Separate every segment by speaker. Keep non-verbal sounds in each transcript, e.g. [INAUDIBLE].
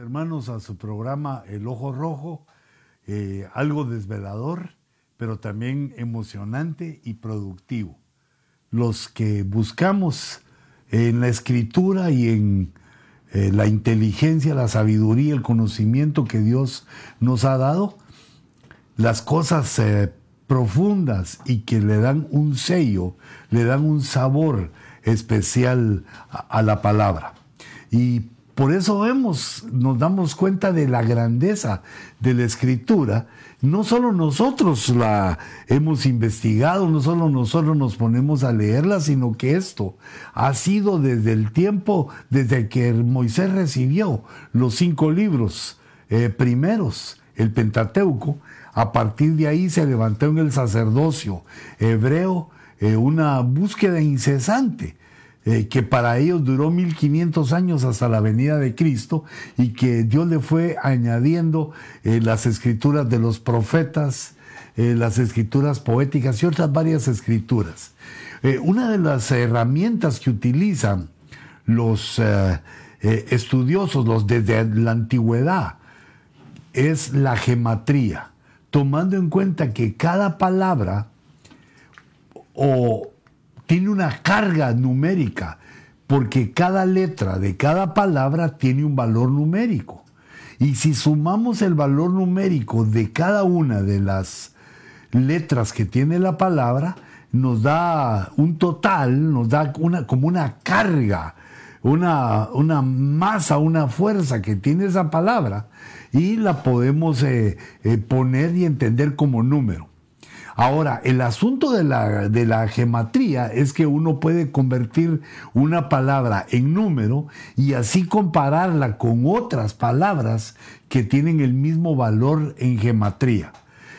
Speaker 1: hermanos a su programa El Ojo Rojo, eh, algo desvelador, pero también emocionante y productivo. Los que buscamos en la escritura y en eh, la inteligencia, la sabiduría, el conocimiento que Dios nos ha dado, las cosas eh, profundas y que le dan un sello, le dan un sabor especial a, a la palabra. Y por eso vemos, nos damos cuenta de la grandeza de la escritura. No solo nosotros la hemos investigado, no solo nosotros nos ponemos a leerla, sino que esto ha sido desde el tiempo, desde que Moisés recibió los cinco libros eh, primeros, el Pentateuco, a partir de ahí se levantó en el sacerdocio hebreo eh, una búsqueda incesante eh, que para ellos duró 1500 años hasta la venida de Cristo y que Dios le fue añadiendo eh, las escrituras de los profetas, eh, las escrituras poéticas y otras varias escrituras. una de las herramientas que utilizan los estudiosos, los desde la antigüedad, es la gematría, tomando en cuenta que cada palabra o tiene una carga numérica, porque cada letra de cada palabra tiene un valor numérico. Y si sumamos el valor numérico de cada una de las letras que tiene la palabra, nos da un total, nos da una, como una carga, una, una masa, una fuerza que tiene esa palabra y la podemos eh, eh, poner y entender como número. Ahora, el asunto de la, de la gematría es que uno puede convertir una palabra en número y así compararla con otras palabras que tienen el mismo valor en gematría.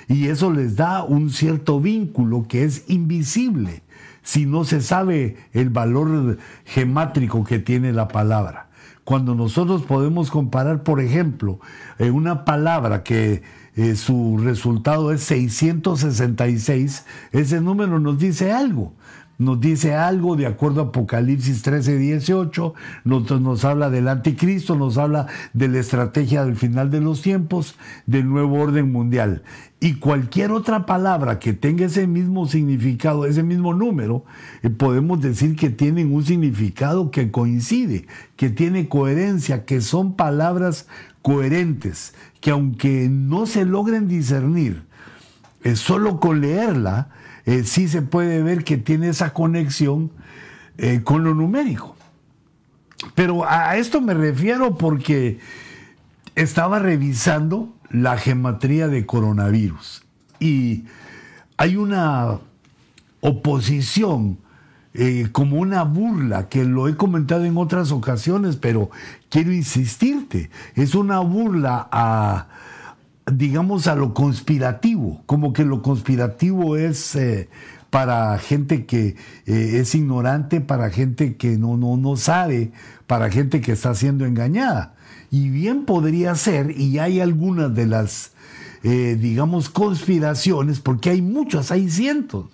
Speaker 1: Y eso les da un cierto vínculo que es invisible si no se sabe el valor gemátrico que tiene la palabra. Cuando nosotros podemos comparar, por ejemplo, eh, una palabra que eh, su resultado es 666, ese número nos dice algo. Nos dice algo de acuerdo a Apocalipsis 13, 18, nos, nos habla del anticristo, nos habla de la estrategia del final de los tiempos, del nuevo orden mundial. Y cualquier otra palabra que tenga ese mismo significado, ese mismo número, eh, podemos decir que tienen un significado que coincide, que tiene coherencia, que son palabras coherentes, que aunque no se logren discernir, eh, solo con leerla, eh, sí se puede ver que tiene esa conexión eh, con lo numérico. Pero a esto me refiero porque estaba revisando la gematría de coronavirus y hay una oposición eh, como una burla, que lo he comentado en otras ocasiones, pero quiero insistirte, es una burla a, digamos, a lo conspirativo, como que lo conspirativo es eh, para gente que eh, es ignorante, para gente que no, no, no sabe, para gente que está siendo engañada. Y bien podría ser, y hay algunas de las, digamos, conspiraciones, porque hay muchas, hay cientos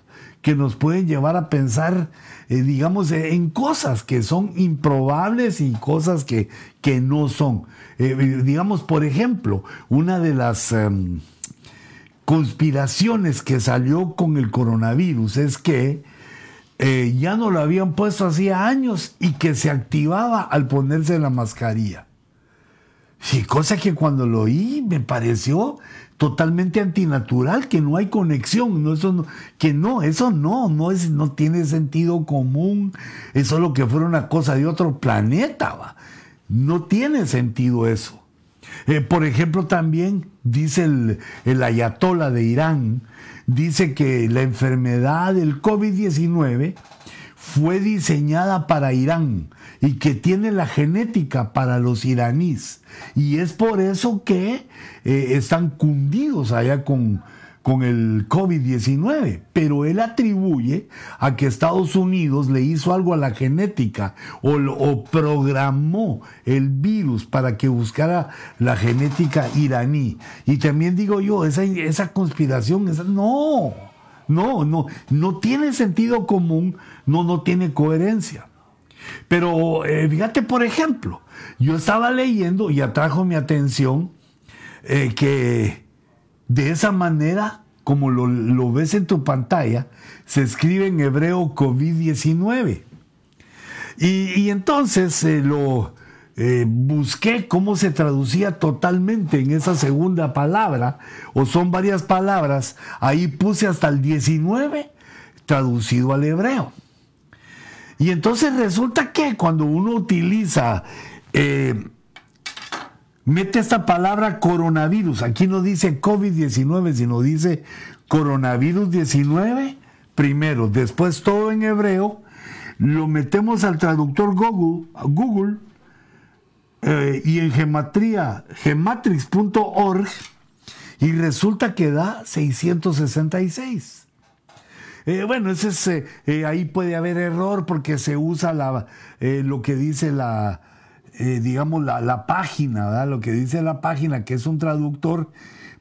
Speaker 1: que nos pueden llevar a pensar, eh, digamos, eh, en cosas que son improbables y cosas que, que no son. Eh, digamos, por ejemplo, una de las em, conspiraciones que salió con el coronavirus es que ya no lo habían puesto hacía años y que se activaba al ponerse la mascarilla. Sí, cosa que cuando lo oí me pareció totalmente antinatural, que no hay conexión, no, eso que no, eso no, no, es, no tiene sentido común, eso es lo que fuera una cosa de otro planeta, ¿va? no tiene sentido eso. Eh, por ejemplo, también dice el, el ayatola de Irán, dice que la enfermedad del COVID-19 fue diseñada para Irán y que tiene la genética para los iraníes. Y es por eso que eh, están cundidos allá con, con el COVID-19, pero él atribuye a que Estados Unidos le hizo algo a la genética o, programó el virus para que buscara la genética iraní. Y también digo yo, esa, esa conspiración, esa, no, no, no, no tiene sentido común, no, no tiene coherencia. Pero eh, fíjate, por ejemplo, yo estaba leyendo y atrajo mi atención eh, que de esa manera, como lo, ves en tu pantalla, se escribe en hebreo COVID-19. Y, entonces eh, lo busqué cómo se traducía totalmente en esa segunda palabra, o son varias palabras, ahí puse hasta el 19 traducido al hebreo. Y entonces resulta que cuando uno utiliza, eh, mete esta palabra coronavirus, aquí no dice COVID-19, sino dice coronavirus 19, primero, después todo en hebreo, lo metemos al traductor Google, eh, y en gematría, gematrix.org, y resulta que da 666. Eh, bueno, ese es, eh, eh, ahí puede haber error porque se usa la, lo que dice la, digamos, la, página, ¿verdad? Lo que dice la página, que es un traductor,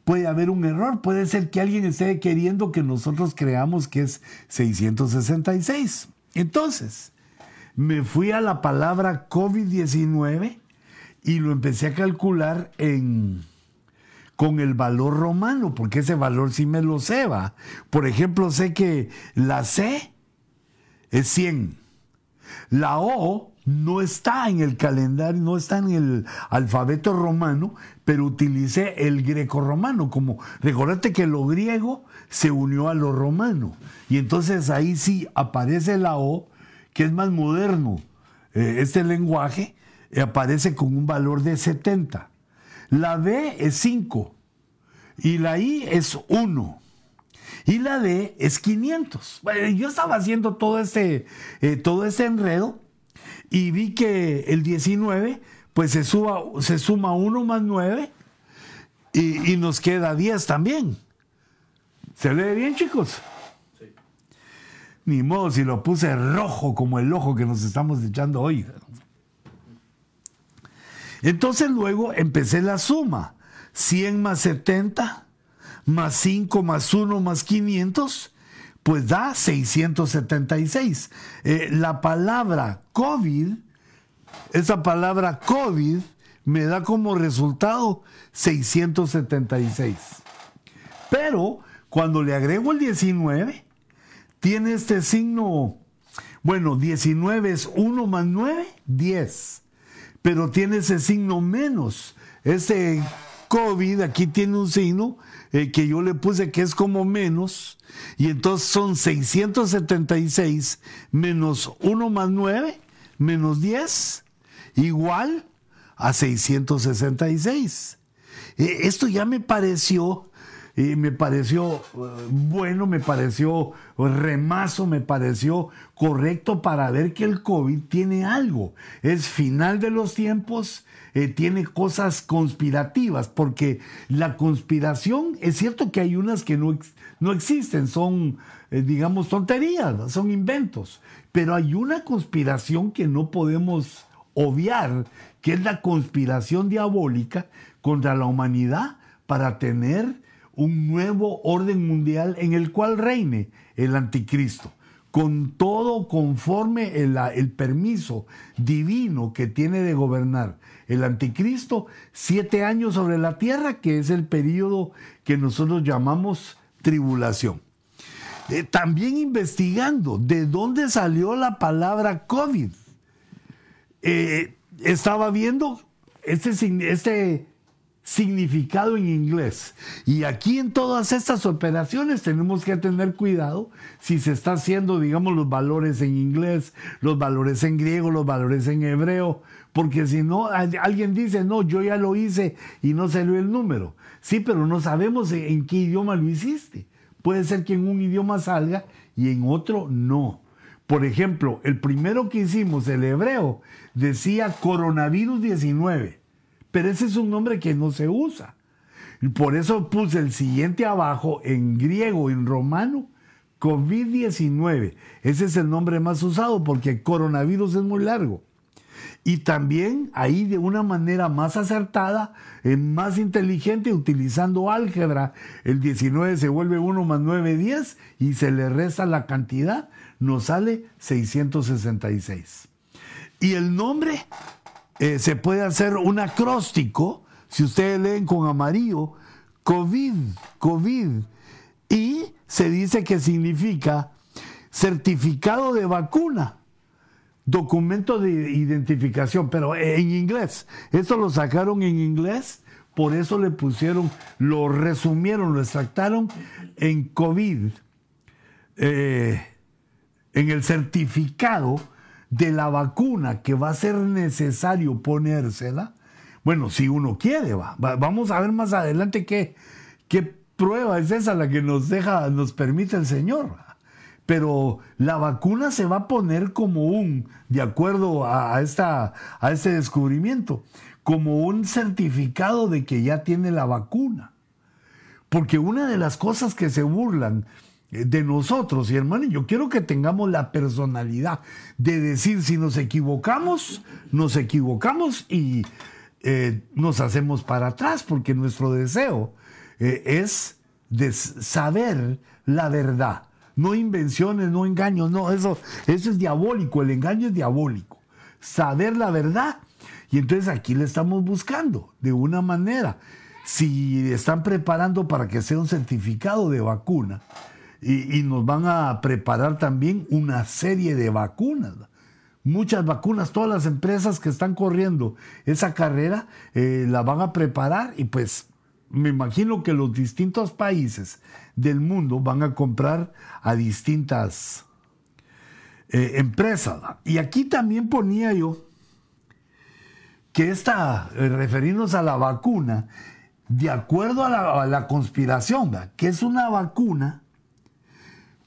Speaker 1: puede haber un error. Puede ser que alguien esté queriendo que nosotros creamos que es 666. Entonces, me fui a la palabra COVID-19 y lo empecé a calcular en con el valor romano, porque ese valor sí me lo sé, va. Por ejemplo, sé que la C es 100. La O no está en el calendario, no está en el alfabeto romano, pero utilicé el greco-romano. Como, recordate que lo griego se unió a lo romano. Y entonces ahí sí aparece la O, que es más moderno. Eh, este lenguaje aparece con un valor de 70. La B es 5 y la I es 1 y la D es 500. yo estaba haciendo todo este, eh, todo este enredo y vi que el 19 pues se, suba, se suma 1 más 9 y, y, nos queda 10 también. ¿Se lee bien chicos? Sí. Ni modo si lo puse rojo como el ojo que nos estamos echando hoy. Entonces luego empecé la suma. 100 más 70, más 5 más 1 más 500, pues da 676. Eh, la palabra COVID, esa palabra COVID me da como resultado 676. Pero cuando le agrego el 19, tiene este signo, bueno, 19 es 1 más 9, 10 pero tiene ese signo menos. Ese COVID aquí tiene un signo eh, que yo le puse que es como menos, y entonces son 676 menos 1 más 9, menos 10, igual a 666. Eh, esto ya me pareció y me pareció eh, bueno, me pareció remazo, me pareció correcto para ver que el COVID tiene algo. Es final de los tiempos, eh, tiene cosas conspirativas, porque la conspiración, es cierto que hay unas que no, no existen, son, eh, digamos, tonterías, son inventos, pero hay una conspiración que no podemos obviar, que es la conspiración diabólica contra la humanidad para tener un nuevo orden mundial en el cual reine el anticristo, con todo conforme el, permiso divino que tiene de gobernar el anticristo, siete años sobre la tierra, que es el periodo que nosotros llamamos tribulación. Eh, también investigando de dónde salió la palabra COVID. Eh, estaba viendo este, este significado en inglés. Y aquí en todas estas operaciones tenemos que tener cuidado si se está haciendo, digamos, los valores en inglés, los valores en griego, los valores en hebreo, porque si no, alguien dice, no, yo ya lo hice y no salió el número. Sí, pero no sabemos en qué idioma lo hiciste. Puede ser que en un idioma salga y en otro no. Por ejemplo, el primero que hicimos, el hebreo, decía coronavirus 19 pero ese es un nombre que no se usa. Y por eso puse el siguiente abajo en griego, en romano, COVID-19. Ese es el nombre más usado porque coronavirus es muy largo. Y también ahí de una manera más acertada, más inteligente, utilizando álgebra, el 19 se vuelve 1 más 9, 10 y se le resta la cantidad, nos sale 666. Y el nombre eh, se puede hacer un acróstico, si ustedes leen con amarillo, COVID, COVID, y se dice que significa certificado de vacuna, documento de identificación, pero en inglés. Esto lo sacaron en inglés, por eso le pusieron, lo resumieron, lo extractaron en COVID, eh, en el certificado de la vacuna que va a ser necesario ponérsela. Bueno, si uno quiere, va. Vamos a ver más adelante qué, qué prueba es esa la que nos deja, nos permite el Señor. Pero la vacuna se va a poner como un, de acuerdo a, esta, a este descubrimiento, como un certificado de que ya tiene la vacuna. Porque una de las cosas que se burlan de nosotros, y hermano, yo quiero que tengamos la personalidad de decir si nos equivocamos, nos equivocamos y eh, nos hacemos para atrás, porque nuestro deseo eh, es de saber la verdad. No invenciones, no engaños, no, eso, eso es diabólico, el engaño es diabólico. Saber la verdad. Y entonces aquí le estamos buscando de una manera. Si están preparando para que sea un certificado de vacuna y, nos van a preparar también una serie de vacunas muchas vacunas, todas las empresas que están corriendo esa carrera eh, la van a preparar y pues me imagino que los distintos países del mundo van a comprar a distintas eh, empresas. Y aquí también ponía yo que esta, eh, referirnos a la vacuna, de acuerdo a la, a la conspiración, que es una vacuna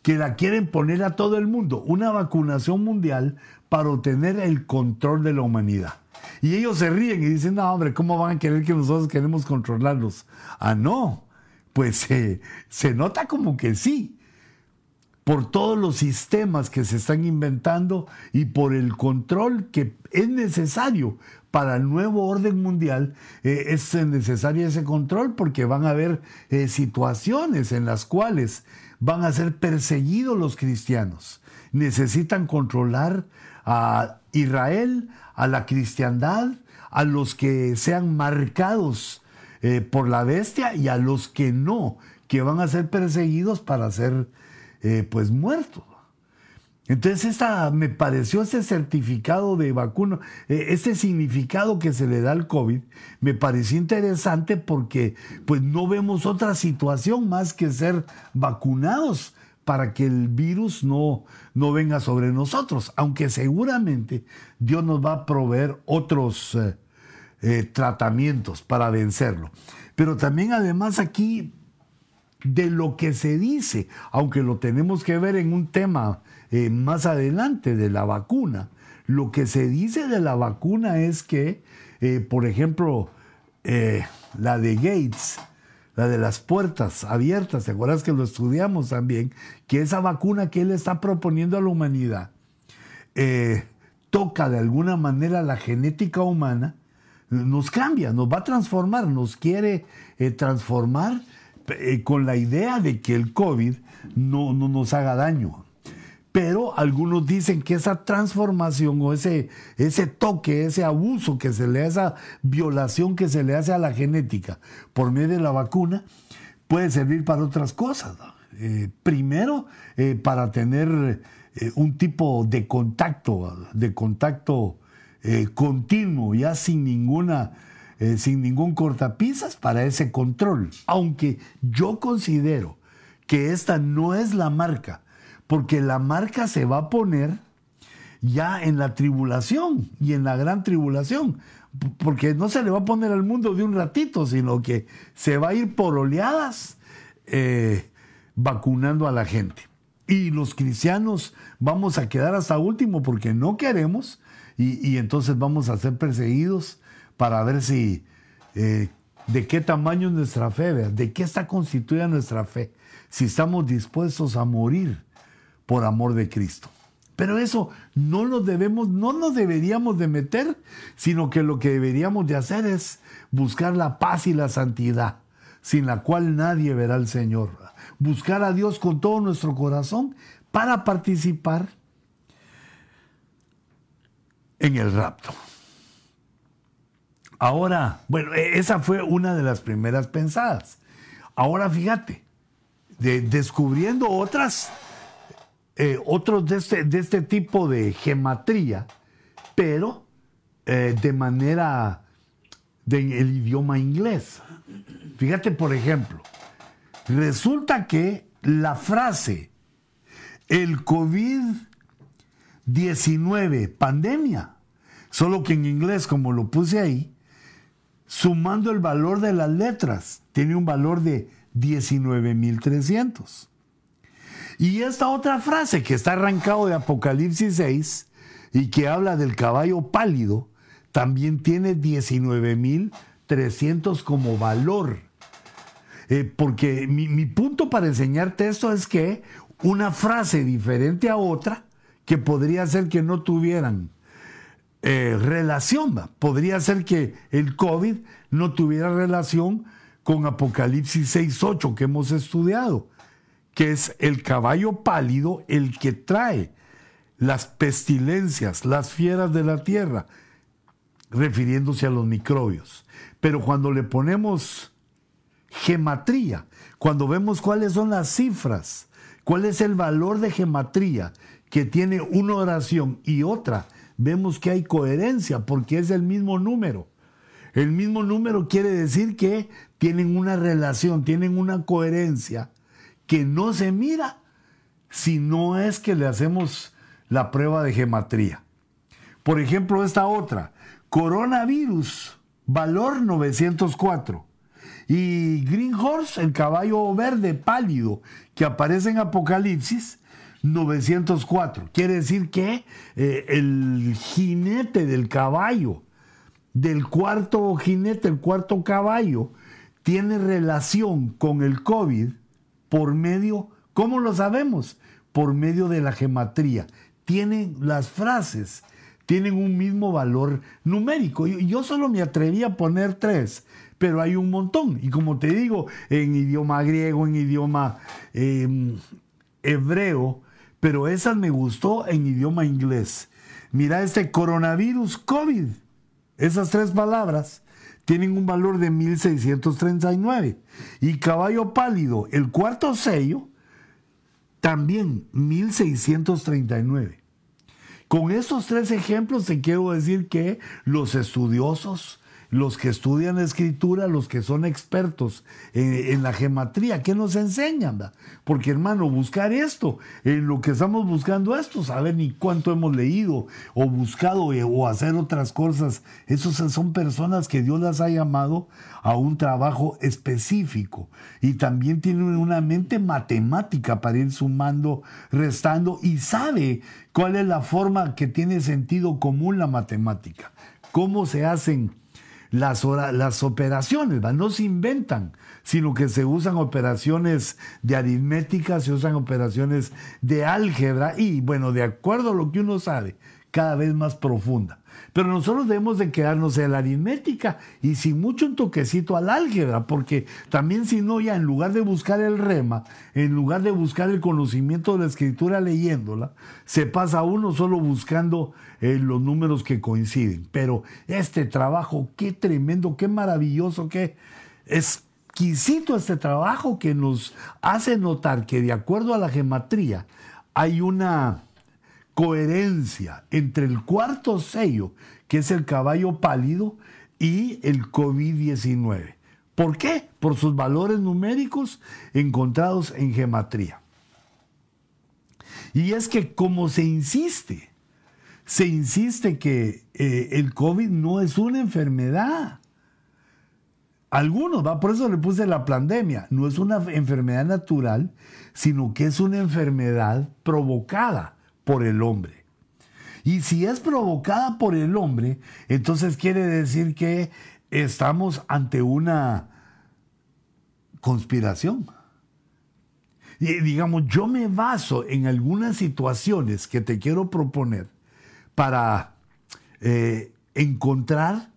Speaker 1: que la quieren poner a todo el mundo, una vacunación mundial para obtener el control de la humanidad. Y ellos se ríen y dicen, no, hombre, ¿cómo van a querer que nosotros queremos controlarlos? Ah, no, pues se nota como que sí, por todos los sistemas que se están inventando y por el control que es necesario para el nuevo orden mundial, eh, es necesario ese control porque van a haber eh, situaciones en las cuales van a ser perseguidos los cristianos. Necesitan controlar a Israel, a la cristiandad, a los que sean marcados eh, por la bestia y a los que no, que van a ser perseguidos para ser eh, pues muertos. Entonces me pareció ese certificado de vacuna, eh, ese significado que se le da al COVID, me pareció interesante porque pues no vemos otra situación más que ser vacunados para que el virus no, no venga sobre nosotros, aunque seguramente Dios nos va a proveer otros eh, eh, tratamientos para vencerlo. Pero también además aquí de lo que se dice, aunque lo tenemos que ver en un tema eh, más adelante de la vacuna, lo que se dice de la vacuna es que, por ejemplo, la de Gates, la de las puertas abiertas, ¿te acuerdas que lo estudiamos también? Que esa vacuna que él está proponiendo a la humanidad eh, toca de alguna manera la genética humana, nos cambia, nos va a transformar, nos quiere eh, transformar eh, con la idea de que el COVID no, no nos haga daño pero algunos dicen que esa transformación o ese, ese toque, ese abuso que se le hace, esa violación que se le hace a la genética por medio de la vacuna, puede servir para otras cosas. Eh, primero, eh, para tener eh, un tipo de contacto, de contacto continuo, ya sin ninguna, sin ningún cortapisas para ese control. Aunque yo considero que esta no es la marca porque la marca se va a poner ya en la tribulación y en la gran tribulación, porque no se le va a poner al mundo de un ratito, sino que se va a ir por oleadas eh, vacunando a la gente. Y los cristianos vamos a quedar hasta último porque no queremos y, entonces vamos a ser perseguidos para ver si eh, de qué tamaño es nuestra fe, de qué está constituida nuestra fe, si estamos dispuestos a morir por amor de Cristo. Pero eso no lo debemos, no nos deberíamos de meter, sino que lo que deberíamos de hacer es buscar la paz y la santidad, sin la cual nadie verá al Señor. Buscar a Dios con todo nuestro corazón para participar en el rapto. Ahora, bueno, e, esa fue una de las primeras pensadas. Ahora fíjate, descubriendo otras, eh, otros de este, de este, tipo de gematría, pero eh, de manera del idioma inglés. Fíjate, por ejemplo, resulta que la frase el COVID-19 pandemia, solo que en inglés, como lo puse ahí, sumando el valor de las letras, tiene un valor de 19.300. Y esta otra frase que está arrancado de Apocalipsis 6 y que habla del caballo pálido, también tiene 19.300 como valor. Eh, porque mi, punto para enseñarte esto es que una frase diferente a otra, que podría ser que no tuvieran eh, relación, podría ser que el COVID no tuviera relación con Apocalipsis 6.8 que hemos estudiado, que es el caballo pálido el que trae las pestilencias, las fieras de la tierra, refiriéndose a los microbios. Pero cuando le ponemos gematría, cuando vemos cuáles son las cifras, cuál es el valor de gematría que tiene una oración y otra, vemos que hay coherencia porque es el mismo número. El mismo número quiere decir que tienen una relación, tienen una coherencia que no se mira si no es que le hacemos la prueba de gematría. Por ejemplo, esta otra, coronavirus, valor 904. Y Green Horse, el caballo verde pálido que aparece en Apocalipsis, 904. Quiere decir que eh, el jinete del caballo, del cuarto jinete, el cuarto caballo, tiene relación con el COVID por medio, ¿cómo lo sabemos? Por medio de la gematría. Tienen las frases, tienen un mismo valor numérico. Yo solo me atreví a poner tres, pero hay un montón. Y como te digo, en idioma griego, en idioma em, hebreo, pero esa me gustó en idioma inglés. Mira este coronavirus COVID. Esas tres palabras tienen un valor de 1639. Y caballo pálido, el cuarto sello, también 1639. Con estos tres ejemplos te quiero decir que los estudiosos, los que estudian escritura, los que son expertos en, la gematría, ¿qué nos enseñan? Porque hermano, buscar esto, en lo que estamos buscando esto, saber ni cuánto hemos leído o buscado eh, o hacer otras cosas, esos son personas que Dios las ha llamado a un trabajo específico y también tienen una mente matemática para ir sumando, restando y sabe cuál es la forma que tiene sentido común la matemática, cómo se hacen las, las operaciones, no se inventan, sino que se usan operaciones de aritmética, se usan operaciones de álgebra y, bueno, de acuerdo a lo que uno sabe, cada vez más profunda. Pero nosotros debemos de quedarnos en la aritmética y sin mucho un toquecito al álgebra, porque también si no, ya en lugar de buscar el rema, en lugar de buscar el conocimiento de la escritura leyéndola, se pasa uno solo buscando eh, los números que coinciden. Pero este trabajo, qué tremendo, qué maravilloso, qué exquisito este trabajo que nos hace notar que de acuerdo a la gematría hay una coherencia entre el cuarto sello, que es el caballo pálido, y el COVID-19. ¿Por qué? Por sus valores numéricos encontrados en gematría. Y es que como se insiste, se insiste que eh, el COVID no es una enfermedad. Algunos, ¿va? por eso le puse la pandemia, no es una enfermedad natural, sino que es una enfermedad provocada por el hombre. Y si es provocada por el hombre, entonces quiere decir que estamos ante una conspiración. Y digamos, yo me baso en algunas situaciones que te quiero proponer para eh, encontrar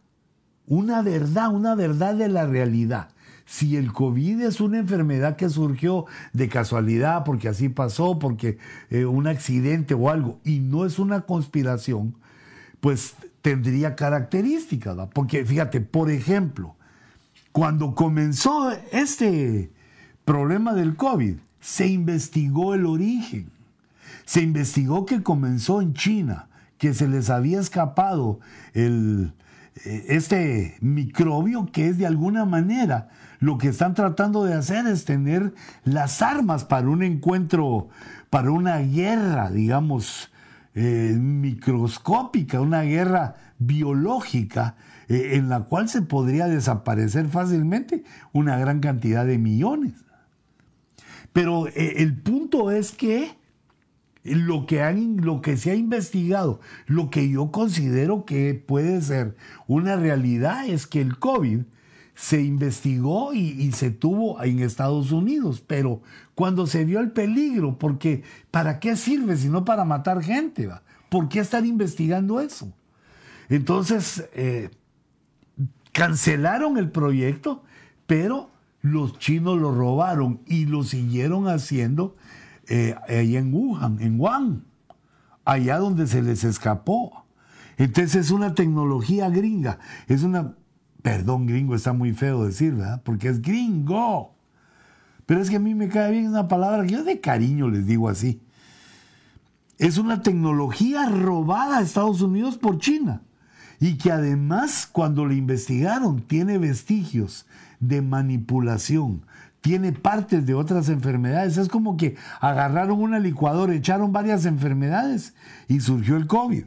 Speaker 1: una verdad, una verdad de la realidad si el COVID es una enfermedad que surgió de casualidad, porque así pasó, porque eh, un accidente o algo, y no es una conspiración, pues tendría características, porque fíjate, por ejemplo, cuando comenzó este problema del COVID, se investigó el origen, se investigó que comenzó en China, que se les había escapado el, eh, este microbio que es de alguna manera lo que están tratando de hacer es tener las armas para un encuentro, para una guerra, digamos, eh, microscópica, una guerra biológica eh, en la cual se podría desaparecer fácilmente una gran cantidad de millones. Pero el punto es que lo que, han, lo que se ha investigado, lo que yo considero que puede ser una realidad es que el COVID se investigó y, se tuvo en Estados Unidos, pero cuando se vio el peligro, porque ¿para qué sirve si no para matar gente? ¿Por qué estar investigando eso? Entonces, eh, cancelaron el proyecto, pero los chinos lo robaron y lo siguieron haciendo eh, ahí en Wuhan, en Wuhan, allá donde se les escapó. Entonces es una tecnología gringa, es una, perdón gringo, está muy feo decir, ¿verdad? Porque es gringo. Pero es que a mí me cae bien una palabra que yo de cariño les digo así. Es una tecnología robada a Estados Unidos por China y que además cuando la investigaron tiene vestigios de manipulación, tiene partes de otras enfermedades. Es como que agarraron una licuadora, echaron varias enfermedades y surgió el COVID.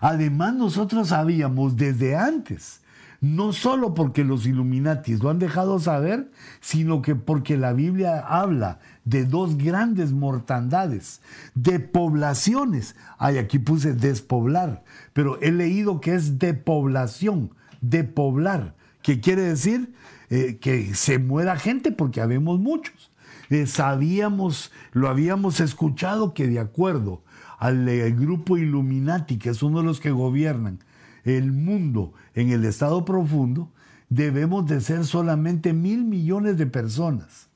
Speaker 1: Además, nosotros sabíamos desde antes, no solo porque los Illuminatis lo han dejado saber, sino que porque la Biblia habla de dos grandes mortandades, de poblaciones. Ay, aquí puse despoblar, pero he leído que es depoblación, depoblar, que quiere decir eh, que se muera gente porque habemos muchos. Eh, sabíamos, lo habíamos escuchado que de acuerdo al eh, grupo Illuminati, que es uno de los que gobiernan el mundo en el estado profundo, debemos de ser solamente mil millones de personas.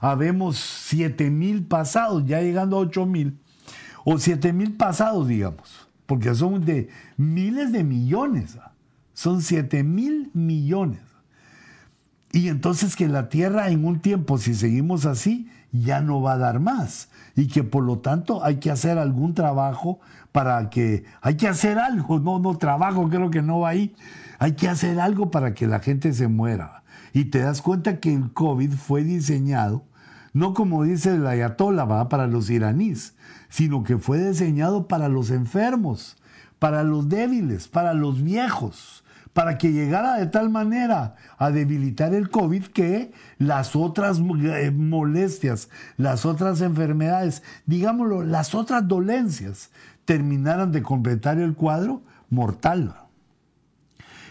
Speaker 1: Habemos siete mil pasados, ya llegando a ocho mil, o siete mil pasados, digamos, porque son de miles de millones, son siete mil millones. Y entonces que la tierra en un tiempo, si seguimos así, ya no va a dar más. Y que por lo tanto hay que hacer algún trabajo para que, hay que hacer algo, no, no, trabajo creo que no va ahí. Hay que hacer algo para que la gente se muera. Y te das cuenta que el COVID fue diseñado, no como dice el ayatollah, para los iraníes, sino que fue diseñado para los enfermos, para los débiles, para los viejos para que llegara de tal manera a debilitar el COVID que las otras eh, molestias, las otras enfermedades, digámoslo, las otras dolencias terminaran de completar el cuadro mortal.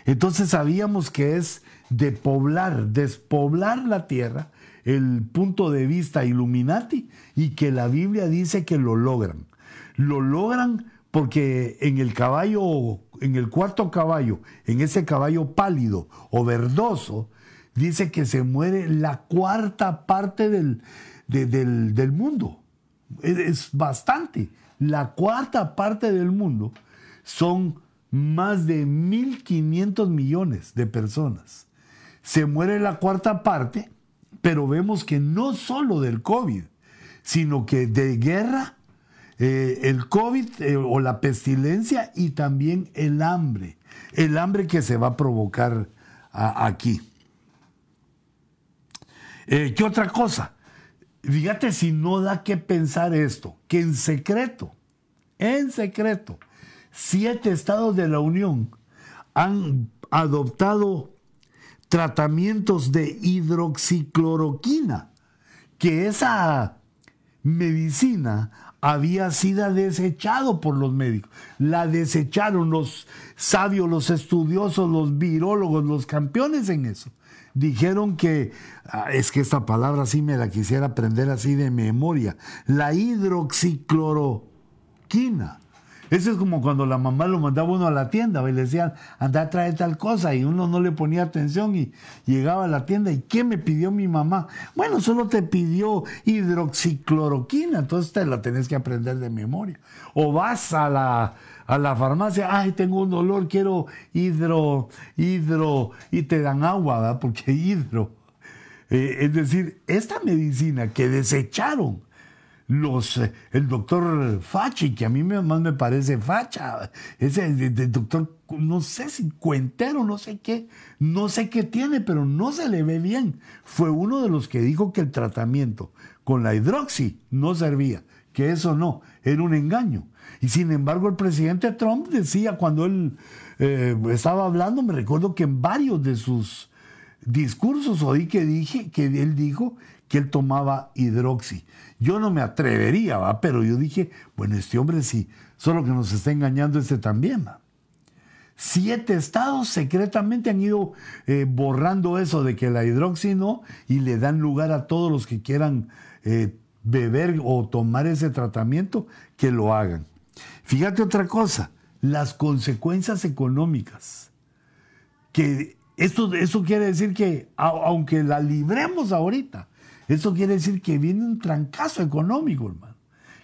Speaker 1: Entonces sabíamos que es de poblar, despoblar la tierra, el punto de vista Illuminati, y que la Biblia dice que lo logran. Lo logran porque en el caballo, en el cuarto caballo, en ese caballo pálido o verdoso, dice que se muere la cuarta parte del, del, mundo. Es, bastante. La cuarta parte del mundo son más de 1.500 millones de personas. Se muere la cuarta parte, pero vemos que no solo del COVID, sino que de guerra, eh, el COVID eh, o la pestilencia y también el hambre, el hambre que se va a provocar aquí. Eh, ¿Qué otra cosa? Fíjate si no da que pensar esto, que en secreto, en secreto, siete estados de la Unión han adoptado tratamientos de hidroxicloroquina, que esa medicina había sido desechado por los médicos. La desecharon los sabios, los estudiosos, los virólogos, los campeones en eso. Dijeron que, ah, es que esta palabra sí me la quisiera aprender así de memoria, la hidroxicloroquina, Eso es como cuando la mamá lo mandaba uno a la tienda y le decían, anda a traer tal cosa y uno no le ponía atención y llegaba a la tienda y ¿qué me pidió mi mamá? Bueno, solo te pidió hidroxicloroquina, entonces te la tenés que aprender de memoria. O vas a la, a la farmacia, ay, tengo un dolor, quiero hidro, hidro, y te dan agua, ¿verdad? Porque hidro. Eh, es decir, esta medicina que desecharon, los, eh, el doctor Fachi, que a mí más me parece facha, ese el doctor, no sé si cuentero, no sé qué, no sé qué tiene, pero no se le ve bien. Fue uno de los que dijo que el tratamiento con la hidroxi no servía, que eso no, era un engaño. Y sin embargo el presidente Trump decía cuando él eh, estaba hablando, me recuerdo que en varios de sus discursos oí que dije que él dijo que él tomaba hidroxi. Yo no me atrevería, pero yo dije, bueno, este hombre sí, solo que nos está engañando este también. Siete estados secretamente han ido eh, borrando eso de que la hidroxi no y le dan lugar a todos los que quieran eh, beber o tomar ese tratamiento que lo hagan. Fíjate otra cosa, las consecuencias económicas que esto, eso quiere decir que aunque la libremos ahorita, eso quiere decir que viene un trancazo económico, hermano.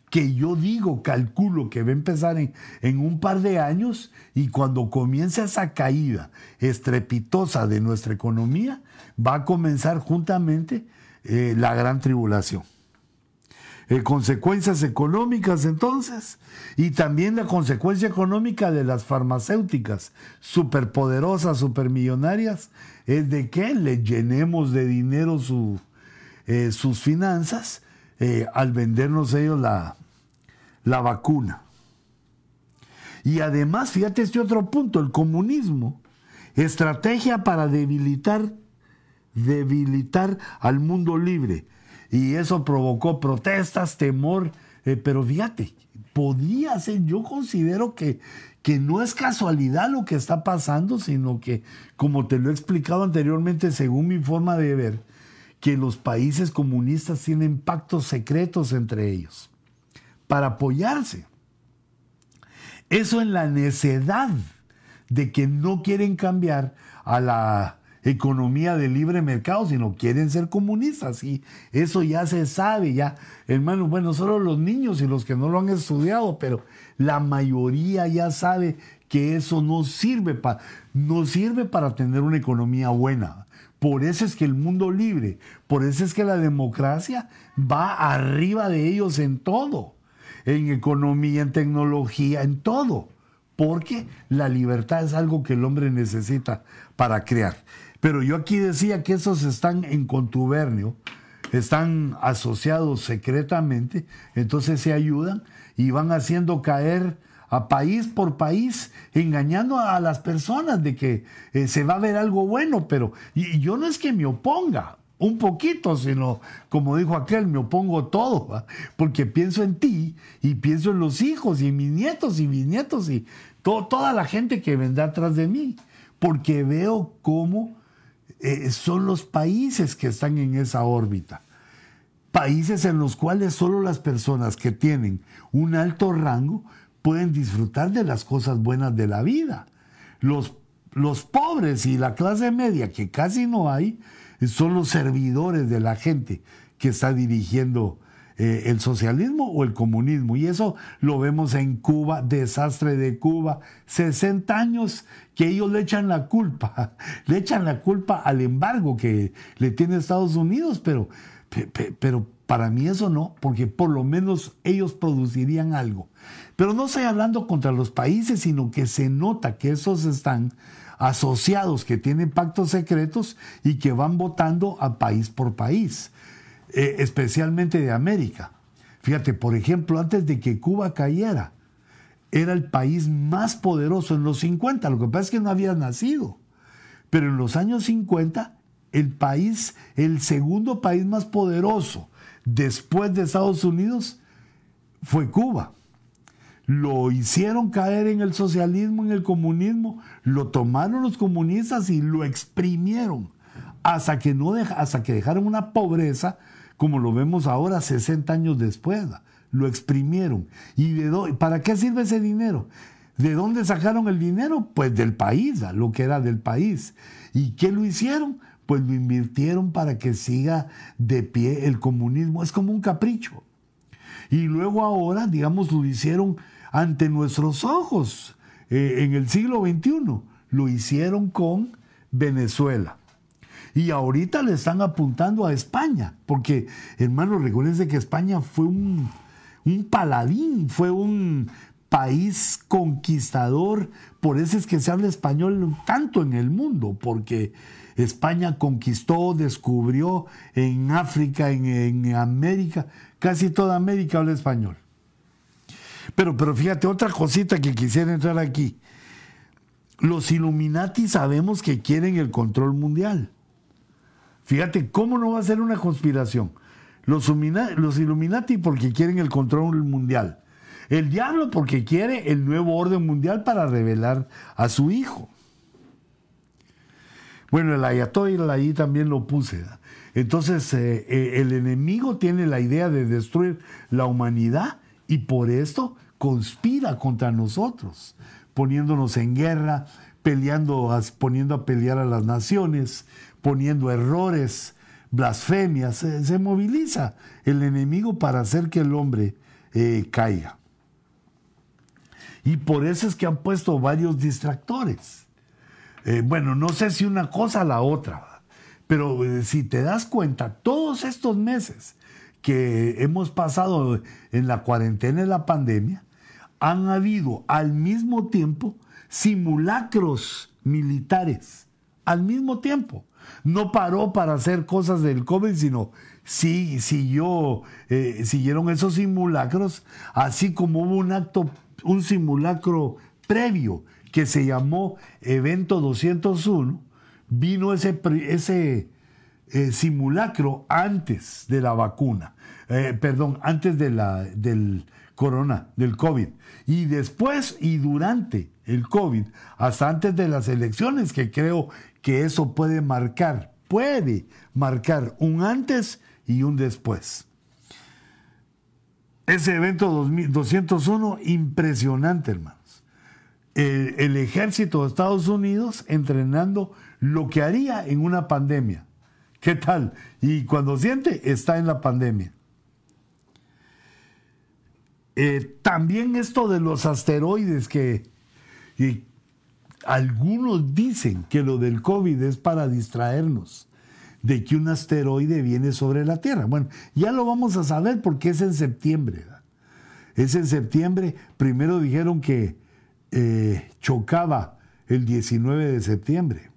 Speaker 1: Que yo digo, calculo que va a empezar en, un par de años y cuando comience esa caída estrepitosa de nuestra economía, va a comenzar juntamente eh, la gran tribulación. Eh, consecuencias económicas entonces y también la consecuencia económica de las farmacéuticas superpoderosas, supermillonarias, es de que le llenemos de dinero eh, sus finanzas eh, al vendernos ellos la, la vacuna. Y además, fíjate este otro punto, el comunismo, estrategia para debilitar, debilitar al mundo libre y eso provocó protestas, temor, eh, pero fíjate, podía ser, yo considero que, que no es casualidad lo que está pasando, sino que, como te lo he explicado anteriormente, según mi forma de ver, que los países comunistas tienen pactos secretos entre ellos para apoyarse. Eso en la necedad de que no quieren cambiar a la economía de libre mercado, sino quieren ser comunistas. Y eso ya se sabe, ya, hermano, bueno, solo los niños y los que no lo han estudiado, pero la mayoría ya sabe que eso no sirve, no sirve para tener una economía buena. Por eso es que el mundo libre, por eso es que la democracia va arriba de ellos en todo, en economía, en tecnología, en todo, porque la libertad es algo que el hombre necesita para crear. Pero yo aquí decía que esos están en contubernio, están asociados secretamente, entonces se ayudan y van haciendo caer a país por país, engañando a las personas de que eh, se va a ver algo bueno, pero yo no es que me oponga un poquito, sino como dijo aquel, me opongo todo, porque pienso en ti y pienso en los hijos y en mis nietos y mis nietos y toda la gente que vendrá atrás de mí, porque veo cómo eh, son los países que están en esa órbita. Países en los cuales solo las personas que tienen un alto rango pueden disfrutar de las cosas buenas de la vida. Los, los pobres y la clase media, que casi no hay, son los servidores de la gente que está dirigiendo eh, el socialismo o el comunismo. Y eso lo vemos en Cuba, desastre de Cuba, 60 años que ellos le echan la culpa, [LAUGHS] le echan la culpa al embargo que le tiene Estados Unidos, pero, pero para mí eso no, porque por lo menos ellos producirían algo. Pero no estoy hablando contra los países, sino que se nota que esos están asociados, que tienen pactos secretos y que van votando a país por país. Eh, especialmente de América. Fíjate, por ejemplo, antes de que Cuba cayera, era el país más poderoso en los 50. Lo que pasa es que no había nacido. Pero en los años 50, el país, el segundo país más poderoso después de Estados Unidos, fue Cuba. Lo hicieron caer en el socialismo, en el comunismo, lo tomaron los comunistas y lo exprimieron hasta que, no hasta que dejaron una pobreza como lo vemos ahora 60 años después. lo exprimieron. ¿Y de para qué sirve ese dinero? ¿De dónde sacaron el dinero? Pues del país, lo que era del país. ¿Y qué lo hicieron? Pues lo invirtieron para que siga de pie el comunismo. Es como un capricho. Y luego ahora, digamos, lo hicieron ante nuestros ojos eh, en el siglo XXI. Lo hicieron con Venezuela. Y ahorita le están apuntando a España, porque, hermano, recuérdense que España fue un, un paladín, fue un país conquistador, por eso es que se habla español tanto en el mundo, porque España conquistó, descubrió en África, en, América, casi toda América habla español. Pero, pero fíjate, otra cosita que quisiera entrar aquí. Los Illuminati sabemos que quieren el control mundial. Fíjate, ¿cómo no va a ser una conspiración? Los, Illuminati porque quieren el control mundial. El diablo porque quiere el nuevo orden mundial para revelar a su hijo. Bueno, el ayatollah ahí también lo puse. Entonces, eh, eh, el enemigo tiene la idea de destruir la humanidad y por esto conspira contra nosotros, poniéndonos en guerra, peleando, poniendo a pelear a las naciones, poniendo errores, blasfemias. Se, moviliza el enemigo para hacer que el hombre eh, caiga. Y por eso es que han puesto varios distractores. Eh, bueno, no sé si una cosa o la otra, pero eh, si te das cuenta, todos estos meses que hemos pasado en la cuarentena de la pandemia, han habido al mismo tiempo simulacros militares, al mismo tiempo. No paró para hacer cosas del COVID, sino sí, siguió, eh, siguieron esos simulacros, así como hubo un acto un simulacro previo que se llamó Evento 201, vino ese, ese eh, simulacro antes de la vacuna, eh, perdón, antes de la, del corona, del COVID, y después y durante el COVID, hasta antes de las elecciones, que creo que eso puede marcar, puede marcar un antes y un después. Ese evento 201, impresionante, hermanos. El, ejército de Estados Unidos entrenando lo que haría en una pandemia. ¿Qué tal? Y cuando siente, está en la pandemia. Eh, también esto de los asteroides que algunos dicen que lo del COVID es para distraernos de que un asteroide viene sobre la Tierra. Bueno, ya lo vamos a saber porque es en septiembre. Es en septiembre. Primero dijeron que eh, chocaba el 19 de septiembre.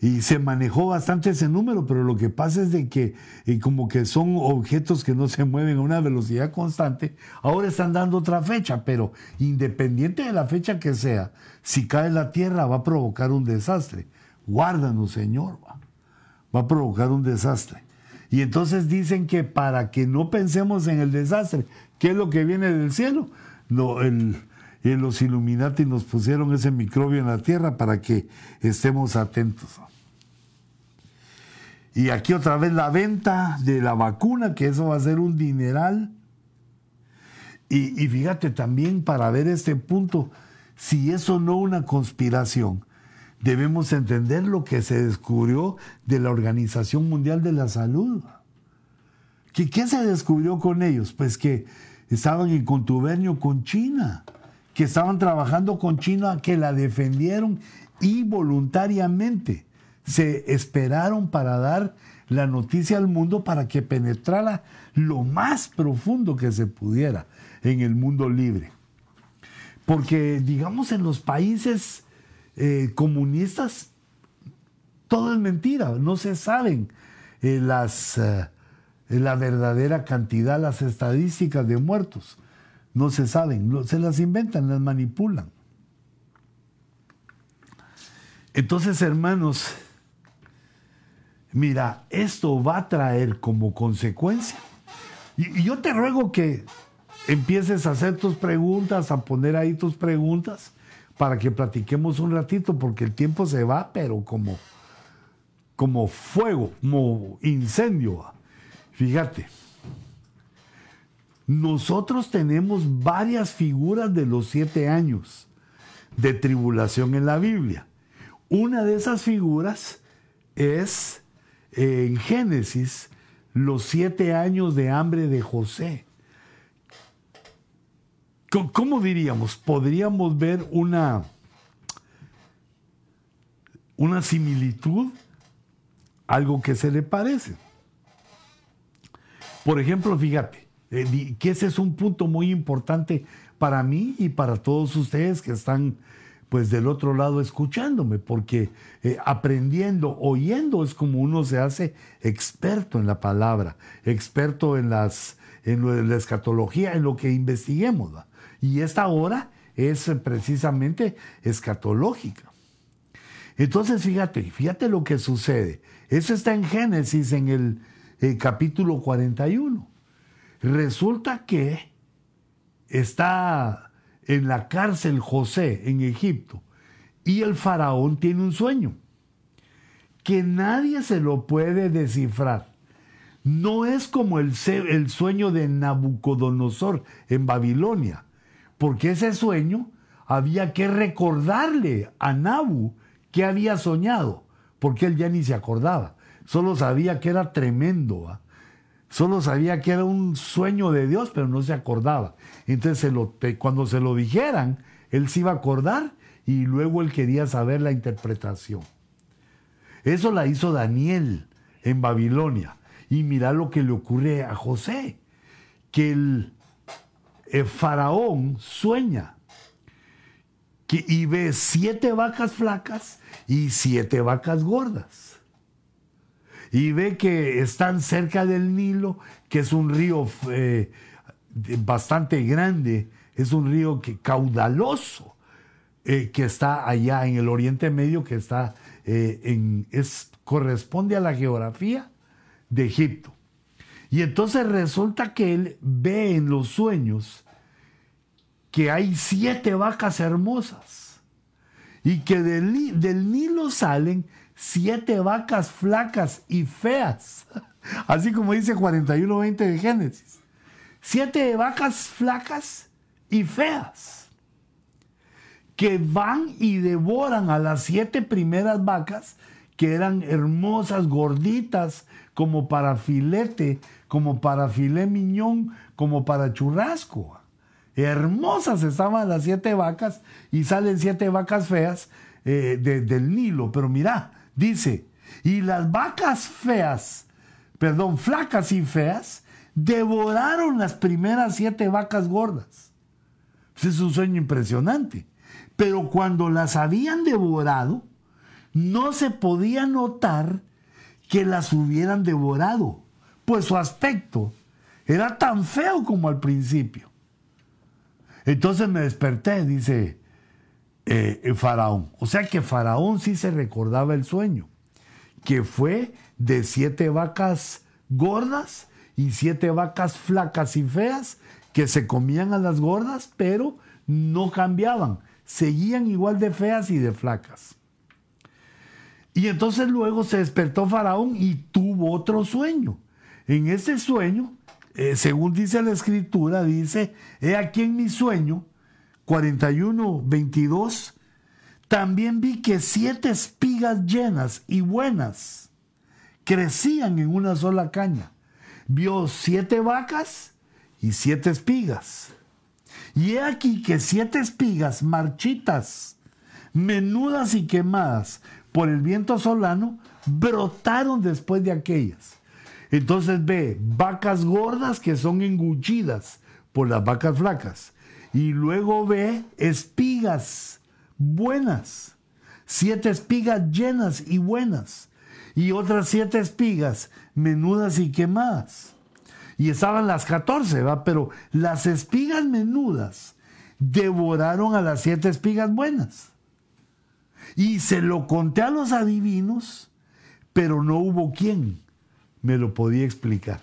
Speaker 1: Y se manejó bastante ese número, pero lo que pasa es de que y como que son objetos que no se mueven a una velocidad constante, ahora están dando otra fecha, pero independiente de la fecha que sea, si cae la Tierra va a provocar un desastre. Guárdanos, Señor va a provocar un desastre. Y entonces dicen que para que no pensemos en el desastre, ¿qué es lo que viene del cielo? No, el, los Illuminati nos pusieron ese microbio en la tierra para que estemos atentos. Y aquí otra vez la venta de la vacuna, que eso va a ser un dineral. Y, y fíjate también para ver este punto, si eso no una conspiración, debemos entender lo que se descubrió de la Organización Mundial de la Salud. ¿Qué, ¿Qué, se descubrió con ellos? Pues que estaban en contubernio con China, que estaban trabajando con China, que la defendieron y voluntariamente se esperaron para dar la noticia al mundo para que penetrara lo más profundo que se pudiera en el mundo libre. Porque, digamos, en los países eh, comunistas, todo es mentira, no se saben eh, las, eh, la verdadera cantidad, las estadísticas de muertos, no se saben, se las inventan, las manipulan. Entonces, hermanos, mira, esto va a traer como consecuencia, y, yo te ruego que empieces a hacer tus preguntas, a poner ahí tus preguntas, para que platiquemos un ratito, porque el tiempo se va, pero como, como fuego, como incendio. Fíjate, nosotros tenemos varias figuras de los siete años de tribulación en la Biblia. Una de esas figuras es en Génesis los siete años de hambre de José. ¿Cómo diríamos? Podríamos ver una, una similitud, algo que se le parece. Por ejemplo, fíjate, eh, que ese es un punto muy importante para mí y para todos ustedes que están pues del otro lado escuchándome, porque eh, aprendiendo, oyendo es como uno se hace experto en la palabra, experto en, las, en la escatología, en lo que investiguemos. Y esta hora es precisamente escatológica. Entonces, fíjate, fíjate lo que sucede. Eso está en Génesis en el, el capítulo 41. Resulta que está en la cárcel José en Egipto y el faraón tiene un sueño que nadie se lo puede descifrar. No es como el, el sueño de Nabucodonosor en Babilonia, porque ese sueño había que recordarle a Nabu que había soñado, porque él ya ni se acordaba, solo sabía que era tremendo. Solo sabía que era un sueño de Dios, pero no se acordaba. Entonces, cuando se lo dijeran, él se iba a acordar y luego él quería saber la interpretación. Eso la hizo Daniel en Babilonia. Y mira lo que le ocurre a José, que el, faraón sueña que, y ve siete vacas flacas y siete vacas gordas y ve que están cerca del Nilo, que es un río eh, bastante grande, es un río que, caudaloso, eh, que está allá en el Oriente Medio, que está eh, en, es, corresponde a la geografía de Egipto. Y entonces resulta que él ve en los sueños que hay siete vacas hermosas y que del, del Nilo salen siete vacas flacas y feas. [LAUGHS] Así como dice 41.20 de Génesis. Siete vacas flacas y feas. Que van y devoran a las siete primeras vacas que eran hermosas, gorditas, como para filete, como para filé miñón, como para churrasco. Hermosas estaban las siete vacas y salen siete vacas feas eh, del Nilo. Pero mira, Dice, y las vacas feas, perdón, flacas y feas, devoraron las primeras siete vacas gordas. es un sueño impresionante. Pero cuando las habían devorado, no se podía notar que las hubieran devorado, pues su aspecto era tan feo como al principio. Entonces me desperté, dice eh, Faraón. O sea que Faraón sí se recordaba el sueño, que fue de siete vacas gordas y siete vacas flacas y feas que se comían a las gordas, pero no cambiaban, seguían igual de feas y de flacas. Y entonces luego se despertó Faraón y tuvo otro sueño. En ese sueño, eh, según dice la escritura, dice, he aquí en mi sueño, 41, 22, también vi que siete espigas llenas y buenas crecían en una sola caña. Vio siete vacas y siete espigas. Y he aquí que siete espigas marchitas, menudas y quemadas por el viento solano, brotaron después de aquellas. Entonces ve vacas gordas que son engullidas por las vacas flacas y luego ve espigas buenas, siete espigas llenas y buenas, y otras siete espigas menudas y quemadas. Y estaban las catorce, ¿va? Pero las espigas menudas devoraron a las siete espigas buenas. Y se lo conté a los adivinos, pero no hubo quien me lo podía explicar.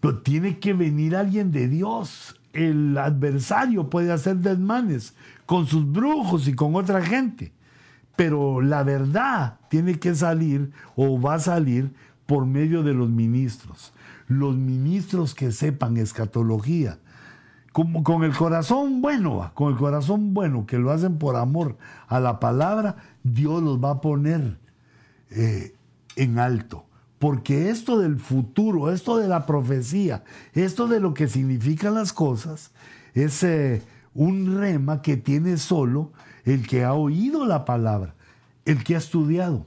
Speaker 1: Pero tiene que venir alguien de Dios el adversario puede hacer desmanes con sus brujos y con otra gente. Pero la verdad tiene que salir o va a salir por medio de los ministros. los ministros que sepan escatología, como con el corazón bueno, con el corazón bueno, que lo hacen por amor a la palabra, Dios los va a poner eh, en alto. Porque esto del futuro, esto de la profecía, esto de lo que significan las cosas, es eh, un rema que tiene solo el que ha oído la palabra, el que ha estudiado.